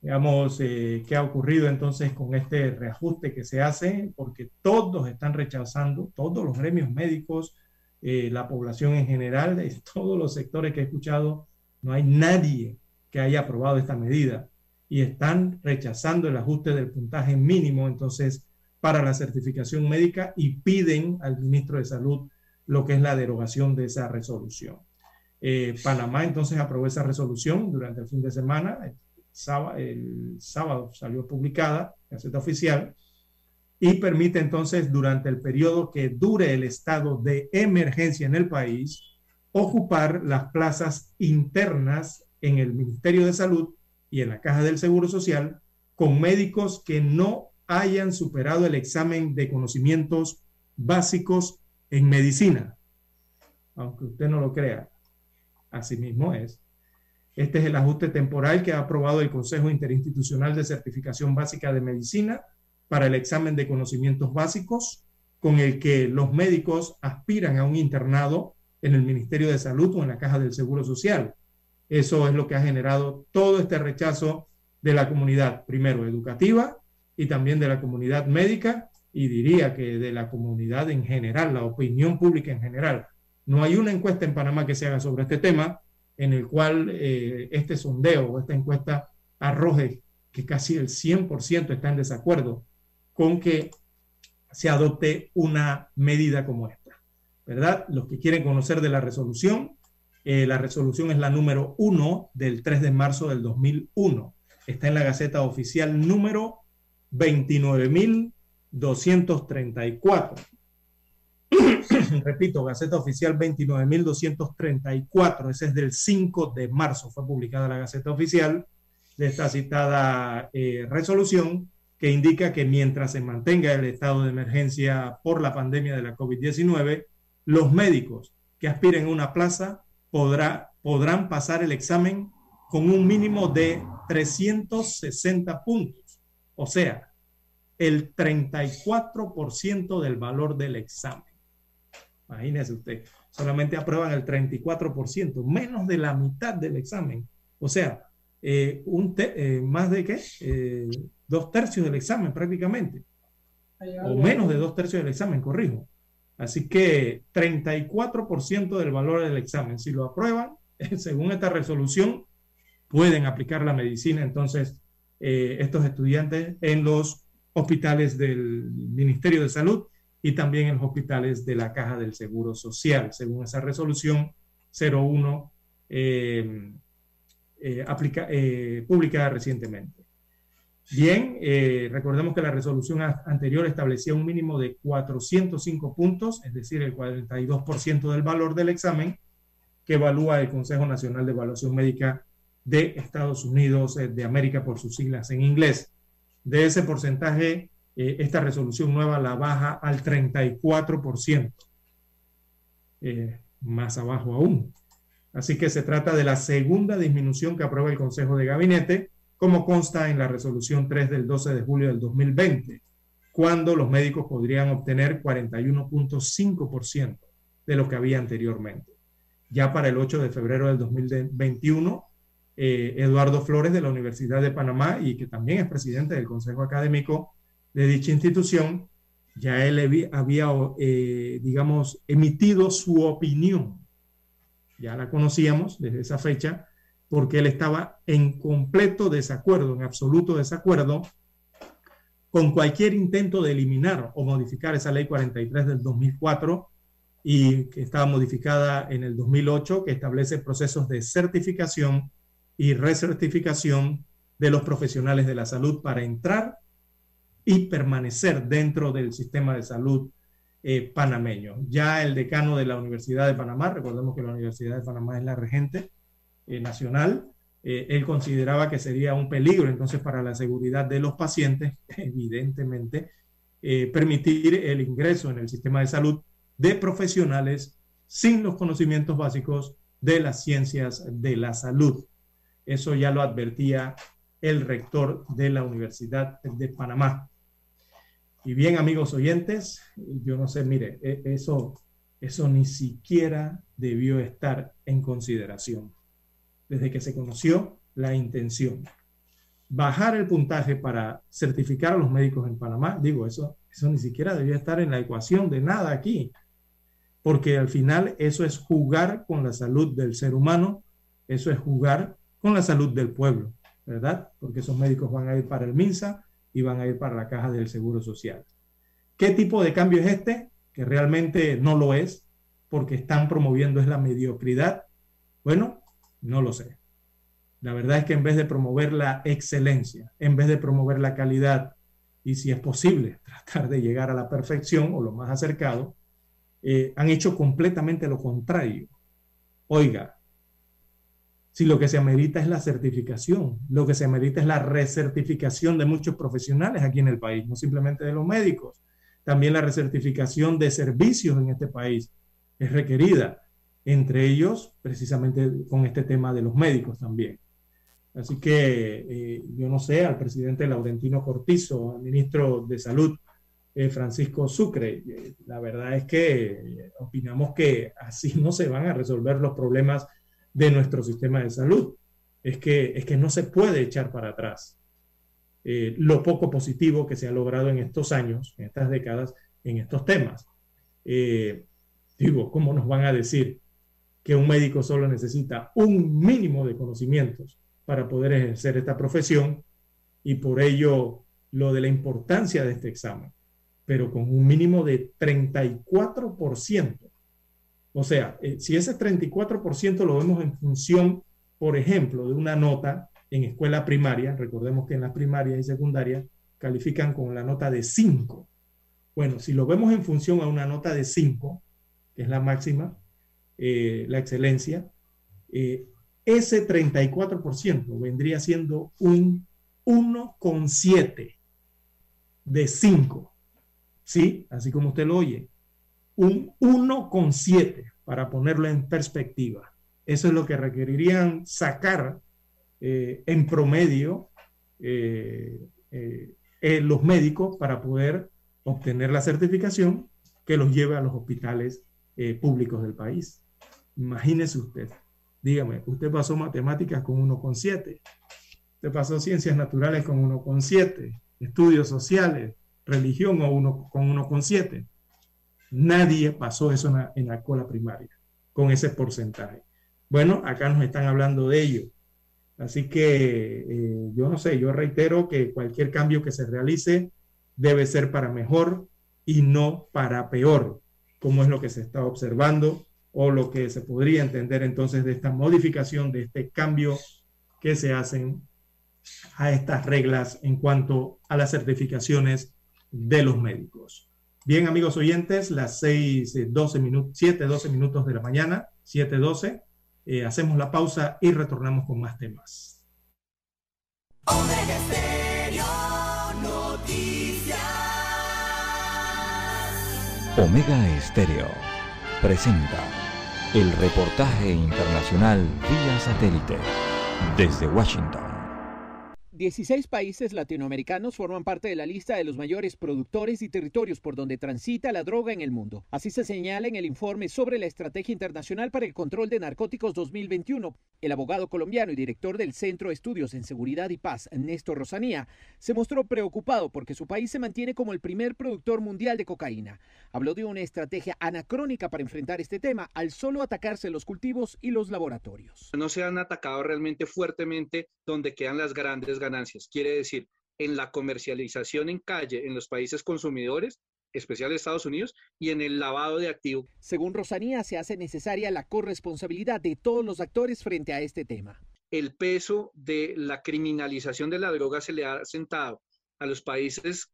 Veamos eh, qué ha ocurrido entonces con este reajuste que se hace, porque todos están rechazando, todos los gremios médicos, eh, la población en general, todos los sectores que he escuchado, no hay nadie que haya aprobado esta medida y están rechazando el ajuste del puntaje mínimo entonces para la certificación médica y piden al ministro de Salud lo que es la derogación de esa resolución. Eh, Panamá entonces aprobó esa resolución durante el fin de semana. El sábado, salió publicada, Gaceta Oficial, y permite entonces durante el periodo que dure el estado de emergencia en el país, ocupar las plazas internas en el Ministerio de Salud y en la Caja del Seguro Social con médicos que no hayan superado el examen de conocimientos básicos en medicina, aunque usted no lo crea. Asimismo es. Este es el ajuste temporal que ha aprobado el Consejo Interinstitucional de Certificación Básica de Medicina para el examen de conocimientos básicos, con el que los médicos aspiran a un internado en el Ministerio de Salud o en la Caja del Seguro Social. Eso es lo que ha generado todo este rechazo de la comunidad, primero educativa y también de la comunidad médica y diría que de la comunidad en general, la opinión pública en general. No hay una encuesta en Panamá que se haga sobre este tema en el cual eh, este sondeo o esta encuesta arroje que casi el 100% está en desacuerdo con que se adopte una medida como esta. ¿Verdad? Los que quieren conocer de la resolución, eh, la resolución es la número 1 del 3 de marzo del 2001. Está en la Gaceta Oficial número 29.234. repito, Gaceta Oficial 29.234, ese es del 5 de marzo, fue publicada la Gaceta Oficial. De esta citada eh, resolución que indica que mientras se mantenga el estado de emergencia por la pandemia de la COVID-19, los médicos que aspiren a una plaza podrá, podrán pasar el examen con un mínimo de 360 puntos, o sea, el 34% del valor del examen. Imagínese usted, solamente aprueban el 34%, menos de la mitad del examen. O sea, eh, un eh, más de qué? Eh, dos tercios del examen prácticamente. o menos de dos tercios del examen, corrijo. Así que 34% del valor del examen. Si lo aprueban, según esta resolución, pueden aplicar la medicina entonces estos estudiantes en los hospitales del Ministerio de Salud y también en los hospitales de la Caja del Seguro Social, según esa resolución 01 eh, eh, publicada recientemente. Bien, eh, recordemos que la resolución anterior establecía un mínimo de 405 puntos, es decir, el 42% del valor del examen que evalúa el Consejo Nacional de Evaluación Médica de Estados Unidos eh, de América por sus siglas en inglés. De ese porcentaje, eh, esta resolución nueva la baja al 34%, más abajo aún. Así que se trata de la segunda disminución que aprueba el Consejo de Gabinete como consta en la resolución 3 del 12 de julio del 2020, cuando los médicos podrían obtener 41.5% de lo que había anteriormente. Ya para el 8 de febrero del 2021, eh, Eduardo Flores de la Universidad de Panamá y que también es presidente del Consejo Académico de dicha institución, ya él había, eh, digamos, emitido su opinión. Ya la conocíamos desde esa fecha, porque él estaba en completo desacuerdo, en absoluto desacuerdo con cualquier intento de eliminar o modificar esa ley 43 del 2004 y que estaba modificada en el 2008, que establece procesos de certificación y recertificación de los profesionales de la salud para entrar y permanecer dentro del sistema de salud eh, panameño. Ya el decano de la Universidad de Panamá, recordemos que la Universidad de Panamá es la regente, eh, nacional, eh, él consideraba que sería un peligro entonces para la seguridad de los pacientes, evidentemente, permitir el ingreso en el sistema de salud de profesionales sin los conocimientos básicos de las ciencias de la salud. Eso ya lo advertía el rector de la Universidad de Panamá. Y bien, amigos oyentes, yo no sé, mire, e, eso, eso ni siquiera debió estar en consideración desde que se conoció la intención. Bajar el puntaje para certificar a los médicos en Panamá, digo, eso, eso ni siquiera debía estar en la ecuación de nada aquí, porque al final eso es jugar con la salud del ser humano, eso es jugar con la salud del pueblo, ¿verdad? Porque esos médicos van a ir para el MINSA y van a ir para la caja del Seguro Social. ¿Qué tipo de cambio es este? Que realmente no lo es, porque están promoviendo es la mediocridad. Bueno, no lo sé. La verdad es que en vez de promover la excelencia, en vez de promover la calidad, y si es posible tratar de llegar a la perfección o lo más acercado, eh, han hecho completamente lo contrario. Oiga, si lo que se amerita es la certificación, lo que se amerita es la recertificación de muchos profesionales aquí en el país, no simplemente de los médicos, también la recertificación de servicios en este país es requerida entre ellos precisamente con este tema de los médicos también. Así que eh, yo no sé, al presidente Laurentino Cortizo, al ministro de Salud eh, Francisco Sucre, eh, la verdad es que opinamos que así no se van a resolver los problemas de nuestro sistema de salud. Es que, es que no se puede echar para atrás lo poco positivo que se ha logrado en estos años, en estas décadas, en estos temas. digo, ¿cómo nos van a decir que un médico solo necesita un mínimo de conocimientos para poder ejercer esta profesión y por ello lo de la importancia de este examen, pero con un mínimo de 34%. O sea, eh, si ese 34% lo vemos en función, por ejemplo, de una nota en escuela primaria, recordemos que en la primaria y secundaria califican con la nota de 5. Bueno, si lo vemos en función a una nota de 5, que es la máxima, eh, la excelencia, eh, ese 34% vendría siendo un 1,7 de 5. ¿Sí? Así como usted lo oye. Un 1,7 para ponerlo en perspectiva. Eso es lo que requerirían sacar eh, en promedio los médicos para poder obtener la certificación que los lleve a los hospitales públicos del país. Imagínese usted, dígame, usted pasó matemáticas con 1,7, usted pasó ciencias naturales con 1,7, estudios sociales, religión con 1,7. Nadie pasó eso en la, escuela primaria con ese porcentaje. Bueno, acá nos están hablando de ello. Así que eh, yo no sé, yo reitero que cualquier cambio que se realice debe ser para mejor y no para peor, como es lo que se está observando o lo que se podría entender entonces de esta modificación, de este cambio que se hacen a estas reglas en cuanto a las certificaciones de los médicos. Bien, amigos oyentes, las 6, 12 minutos, 7, 12 minutos de la mañana, 7, 12. Eh, hacemos la pausa y retornamos con más temas. Omega Noticias. Omega Estéreo presenta el reportaje internacional vía satélite desde Washington. 16 países latinoamericanos forman parte de la lista de los mayores productores y territorios por donde transita la droga en el mundo. Así se señala en el informe sobre la Estrategia Internacional para el Control de Narcóticos 2021. El abogado colombiano y director del Centro de Estudios en Seguridad y Paz, Néstor Rosanía, se mostró preocupado porque su país se mantiene como el primer productor mundial de cocaína. Habló de una estrategia anacrónica para enfrentar este tema al solo atacarse los cultivos y los laboratorios. No se han atacado realmente fuertemente donde quedan las grandes. Quiere decir, en la comercialización en calle en los países consumidores, especial Estados Unidos, y en el lavado de activos. Según Rosanía, se hace necesaria la corresponsabilidad de todos los actores frente a este tema. El peso de la criminalización de la droga se le ha sentado a los países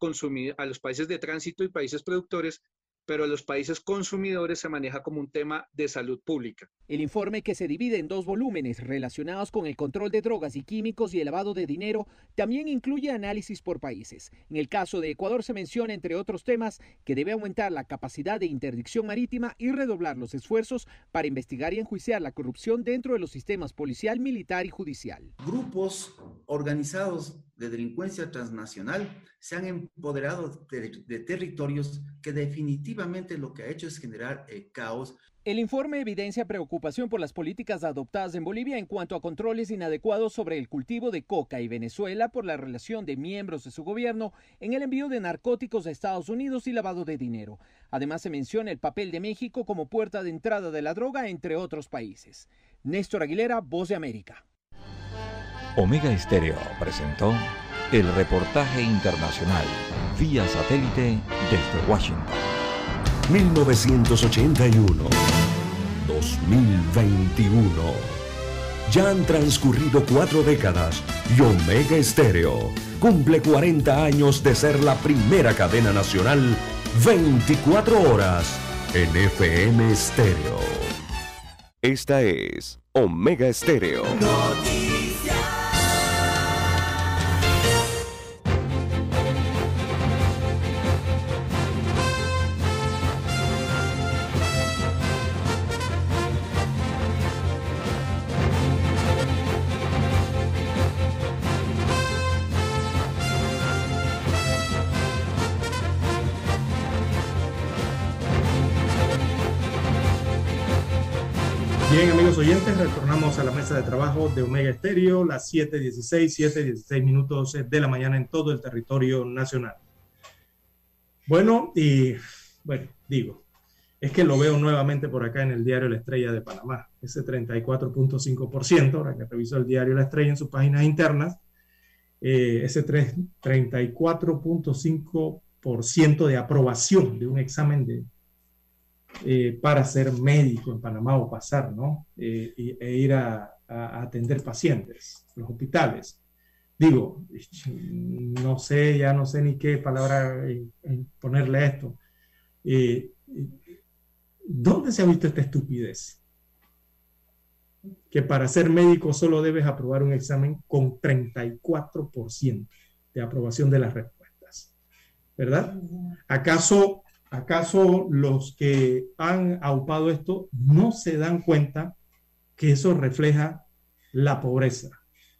a los países de tránsito y países productores pero en los países consumidores se maneja como un tema de salud pública. El informe que se divide en dos volúmenes relacionados con el control de drogas y químicos y el lavado de dinero también incluye análisis por países. En el caso de Ecuador se menciona, entre otros temas, que debe aumentar la capacidad de interdicción marítima y redoblar los esfuerzos para investigar y enjuiciar la corrupción dentro de los sistemas policial, militar y judicial. Grupos organizados de delincuencia transnacional se han empoderado de, territorios que definitivamente lo que ha hecho es generar eh, caos. El informe evidencia preocupación por las políticas adoptadas en Bolivia en cuanto a controles inadecuados sobre el cultivo de coca y Venezuela por la relación de miembros de su gobierno en el envío de narcóticos a Estados Unidos y lavado de dinero. Además se menciona el papel de México como puerta de entrada de la droga entre otros países. Néstor Aguilera, Voz de América. Omega Estéreo presentó el reportaje internacional vía satélite desde Washington. 1981. 2021. Ya han transcurrido cuatro décadas y Omega Estéreo cumple 40 años de ser la primera cadena nacional 24 horas en FM Estéreo. Esta es Omega Estéreo. A la mesa de trabajo de Omega Estéreo, las 7.16, 7.16 minutos de la mañana en todo el territorio nacional. Bueno, y bueno, digo, es que lo veo nuevamente por acá en el diario La Estrella de Panamá, ese 34.5%, ahora que reviso el diario La Estrella en sus páginas internas, eh, ese 34.5% de aprobación de un examen de eh, para ser médico en Panamá o pasar, ¿no? Eh, e ir a, atender pacientes en los hospitales. Digo, no sé, ya no sé ni qué palabra ponerle a esto. Eh, ¿Dónde se ha visto esta estupidez? Que para ser médico solo debes aprobar un examen con 34% de aprobación de las respuestas. ¿Verdad? ¿Acaso ¿Acaso los que han aupado esto no se dan cuenta que eso refleja la pobreza?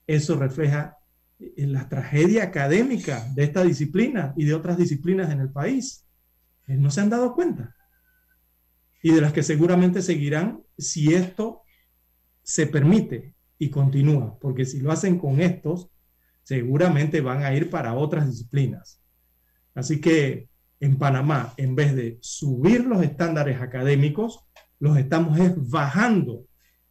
Eso refleja eh, la tragedia académica de esta disciplina y de otras disciplinas en el país. Eh, no se han dado cuenta. Y de las que seguramente seguirán si esto se permite y continúa, porque si lo hacen con estos, seguramente van a ir para otras disciplinas. Así que en Panamá, en vez de subir los estándares académicos, los estamos bajando,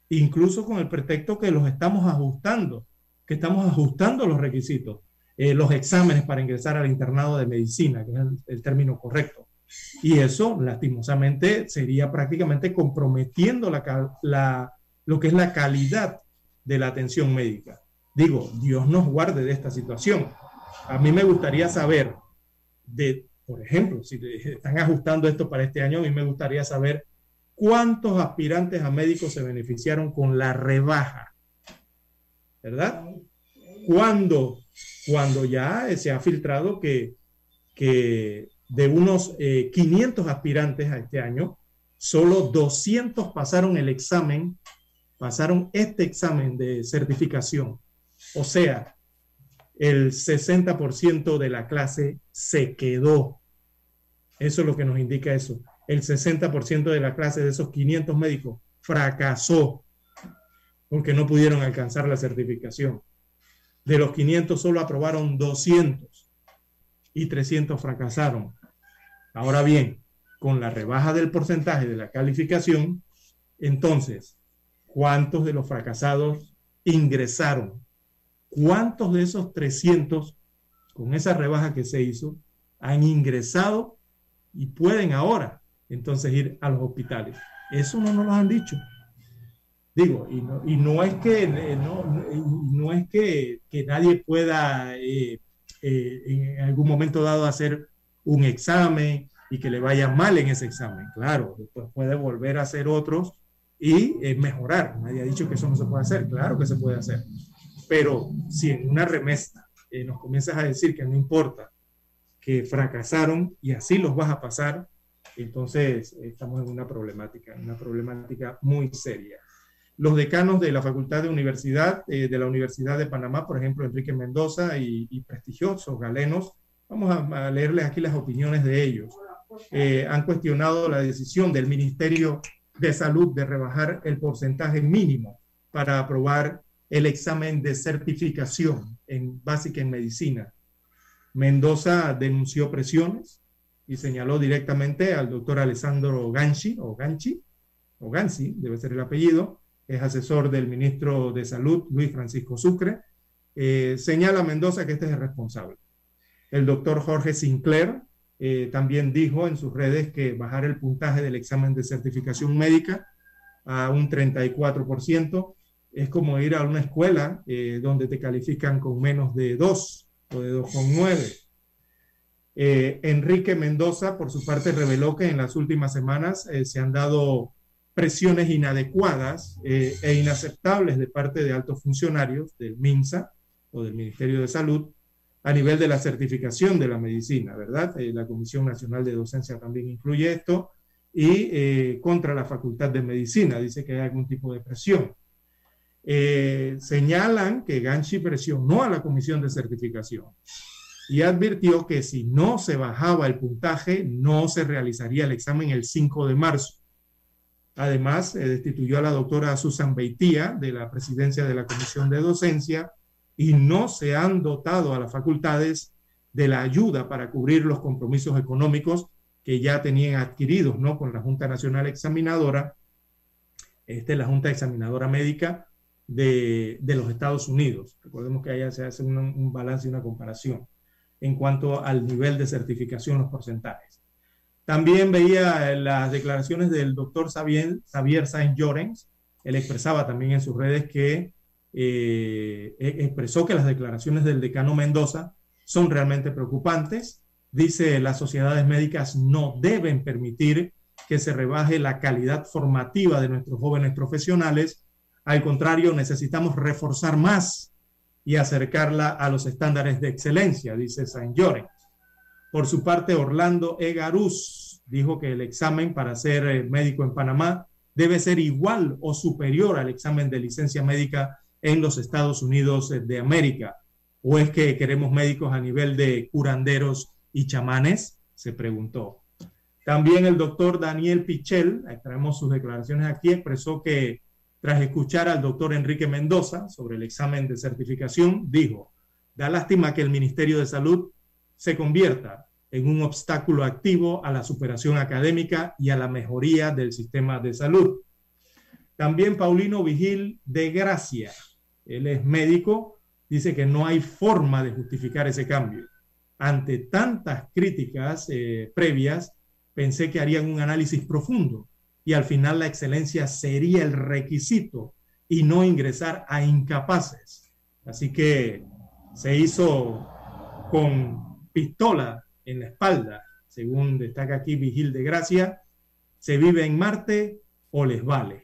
incluso con el pretexto que los estamos ajustando, que estamos ajustando los requisitos, eh, los exámenes para ingresar al internado de medicina, que es el, término correcto. Y eso, lastimosamente, sería prácticamente comprometiendo la, lo que es la calidad de la atención médica. Digo, Dios nos guarde de esta situación. A mí me gustaría saber de, por ejemplo, si están ajustando esto para este año, a mí me gustaría saber cuántos aspirantes a médicos se beneficiaron con la rebaja. ¿Verdad? Cuando, cuando ya se ha filtrado que, que de unos 500 eh, aspirantes a este año, solo 200 pasaron el examen, pasaron este examen de certificación. O sea, el 60% de la clase se quedó. Eso es lo que nos indica eso. El 60% de la clase de esos 500 médicos fracasó porque no pudieron alcanzar la certificación. De los 500 solo aprobaron 200 y 300 fracasaron. Ahora bien, con la rebaja del porcentaje de la calificación, entonces, ¿cuántos de los fracasados ingresaron ¿Cuántos de esos 300, con esa rebaja que se hizo, han ingresado y pueden ahora entonces ir a los hospitales? Eso no nos lo han dicho. Digo, y no, es que, eh, no, es que, nadie pueda eh, eh, en algún momento dado hacer un examen y que le vaya mal en ese examen. Claro, después puede volver a hacer otros y mejorar. Nadie ha dicho que eso no se puede hacer. Claro que se puede hacer. Pero si en una remesta eh, nos comienzas a decir que no importa, que fracasaron y así los vas a pasar, entonces estamos en una problemática, una problemática muy seria. Los decanos de la Facultad de Universidad, eh, de la Universidad de Panamá, por ejemplo, Enrique Mendoza y, prestigiosos galenos, vamos a, leerles aquí las opiniones de ellos. Eh, han cuestionado la decisión del Ministerio de Salud de rebajar el porcentaje mínimo para aprobar el examen de certificación en básica en medicina. Mendoza denunció presiones y señaló directamente al doctor Alessandro Ganchi, o Ganchi, o Gansi, debe ser el apellido, es asesor del ministro de Salud, Luis Francisco Sucre. Eh, señala Mendoza que este es el responsable. El doctor Jorge Sinclair eh, también dijo en sus redes que bajar el puntaje del examen de certificación médica a un 34% es como ir a una escuela eh, donde te califican con menos de 2 o de 2,9. Eh, Enrique Mendoza, por su parte, reveló que en las últimas semanas eh, se han dado presiones inadecuadas e inaceptables de parte de altos funcionarios del MINSA o del Ministerio de Salud a nivel de la certificación de la medicina, ¿verdad? la Comisión Nacional de Docencia también incluye esto y contra la Facultad de Medicina, dice que hay algún tipo de presión. Eh, señalan que Ganchi presionó a la comisión de certificación y advirtió que si no se bajaba el puntaje, no se realizaría el examen el 5 de marzo. Además, eh, destituyó a la doctora Susan Beitía de la presidencia de la Comisión de Docencia y no se han dotado a las facultades de la ayuda para cubrir los compromisos económicos que ya tenían adquiridos ¿no? con la Junta Nacional Examinadora. Esta es la Junta Examinadora Médica de, los Estados Unidos. Recordemos que allá se hace un, balance y una comparación en cuanto al nivel de certificación, los porcentajes. También veía las declaraciones del doctor Xavier, Xavier Sainz Llorens. Él expresaba también en sus redes que eh, e, expresó que las declaraciones del decano Mendoza son realmente preocupantes. Dice, las sociedades médicas no deben permitir que se rebaje la calidad formativa de nuestros jóvenes profesionales al contrario, necesitamos reforzar más y acercarla a los estándares de excelencia, dice Saint Llorens. Por su parte, Orlando Egaruz dijo que el examen para ser eh, médico en Panamá debe ser igual o superior al examen de licencia médica en los Estados Unidos de América. ¿O es que queremos médicos a nivel de curanderos y chamanes? Se preguntó. También el doctor Daniel Pichel, traemos sus declaraciones aquí, expresó que tras escuchar al doctor Enrique Mendoza sobre el examen de certificación, dijo, da lástima que el Ministerio de Salud se convierta en un obstáculo activo a la superación académica y a la mejoría del sistema de salud. También Paulino Vigil de Gracia, él es médico, dice que no hay forma de justificar ese cambio. Ante tantas críticas eh, previas, pensé que harían un análisis profundo y al final la excelencia sería el requisito y no ingresar a incapaces. Así que se hizo con pistola en la espalda, según destaca aquí Vigil de Gracia, se vive en Marte o les vale.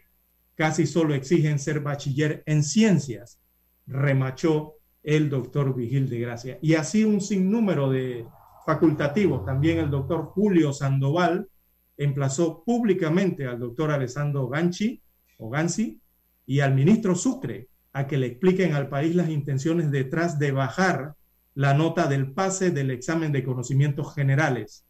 Casi solo exigen ser bachiller en ciencias, remachó el doctor Vigil de Gracia. Y así un sinnúmero de facultativos. También el doctor Julio Sandoval emplazó públicamente al doctor Alessandro Ganchi Gansi y al ministro Sucre a que le expliquen al país las intenciones detrás de bajar la nota del pase del examen de conocimientos generales.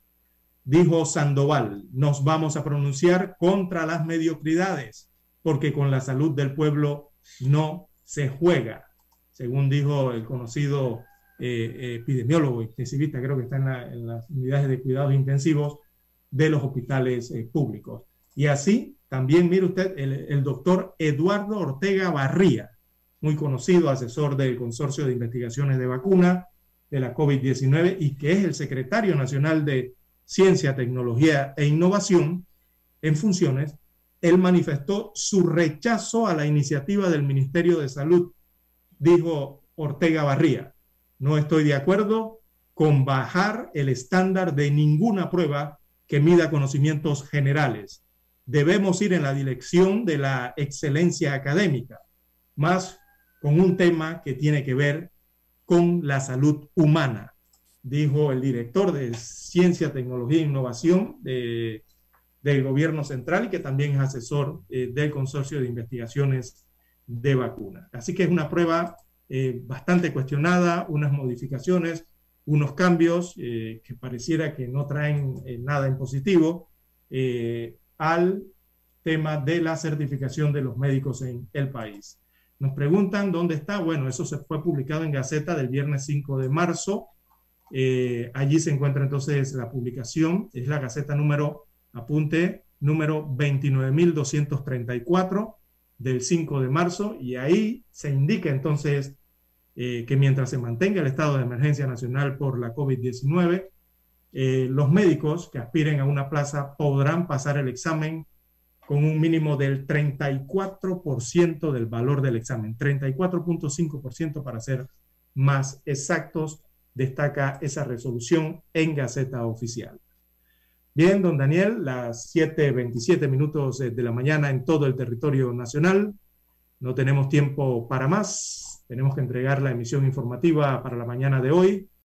Dijo Sandoval, nos vamos a pronunciar contra las mediocridades, porque con la salud del pueblo no se juega, según dijo el conocido eh, epidemiólogo intensivista, creo que está en, las unidades de cuidados intensivos de los hospitales eh, públicos. Y así, también mire usted, el, el doctor Eduardo Ortega Barría, muy conocido asesor del Consorcio de Investigaciones de Vacuna, de la COVID-19 y que es el secretario nacional de Ciencia, Tecnología e Innovación en funciones, él manifestó su rechazo a la iniciativa del Ministerio de Salud, dijo Ortega Barría. No estoy de acuerdo con bajar el estándar de ninguna prueba que mida conocimientos generales. Debemos ir en la dirección de la excelencia académica, más con un tema que tiene que ver con la salud humana, dijo el director de Ciencia, Tecnología e Innovación de, del Gobierno Central y que también es asesor eh, del Consorcio de Investigaciones de Vacunas. Así que es una prueba eh, bastante cuestionada, unas modificaciones, unos cambios eh, que pareciera que no traen nada en positivo al tema de la certificación de los médicos en el país. Nos preguntan dónde está. Bueno, eso se fue publicado en Gaceta del viernes 5 de marzo. Eh, allí se encuentra entonces la publicación. Es la Gaceta número, apunte, número 29.234 del 5 de marzo. Y ahí se indica entonces eh, que mientras se mantenga el estado de emergencia nacional por la COVID-19, eh, los médicos que aspiren a una plaza podrán pasar el examen con un mínimo del 34% del valor del examen, 34.5% para ser más exactos, destaca esa resolución en Gaceta Oficial. Bien, don Daniel, las 7.27 minutos de la mañana en todo el territorio nacional. No tenemos tiempo para más. Tenemos que entregar la emisión informativa para la mañana de hoy.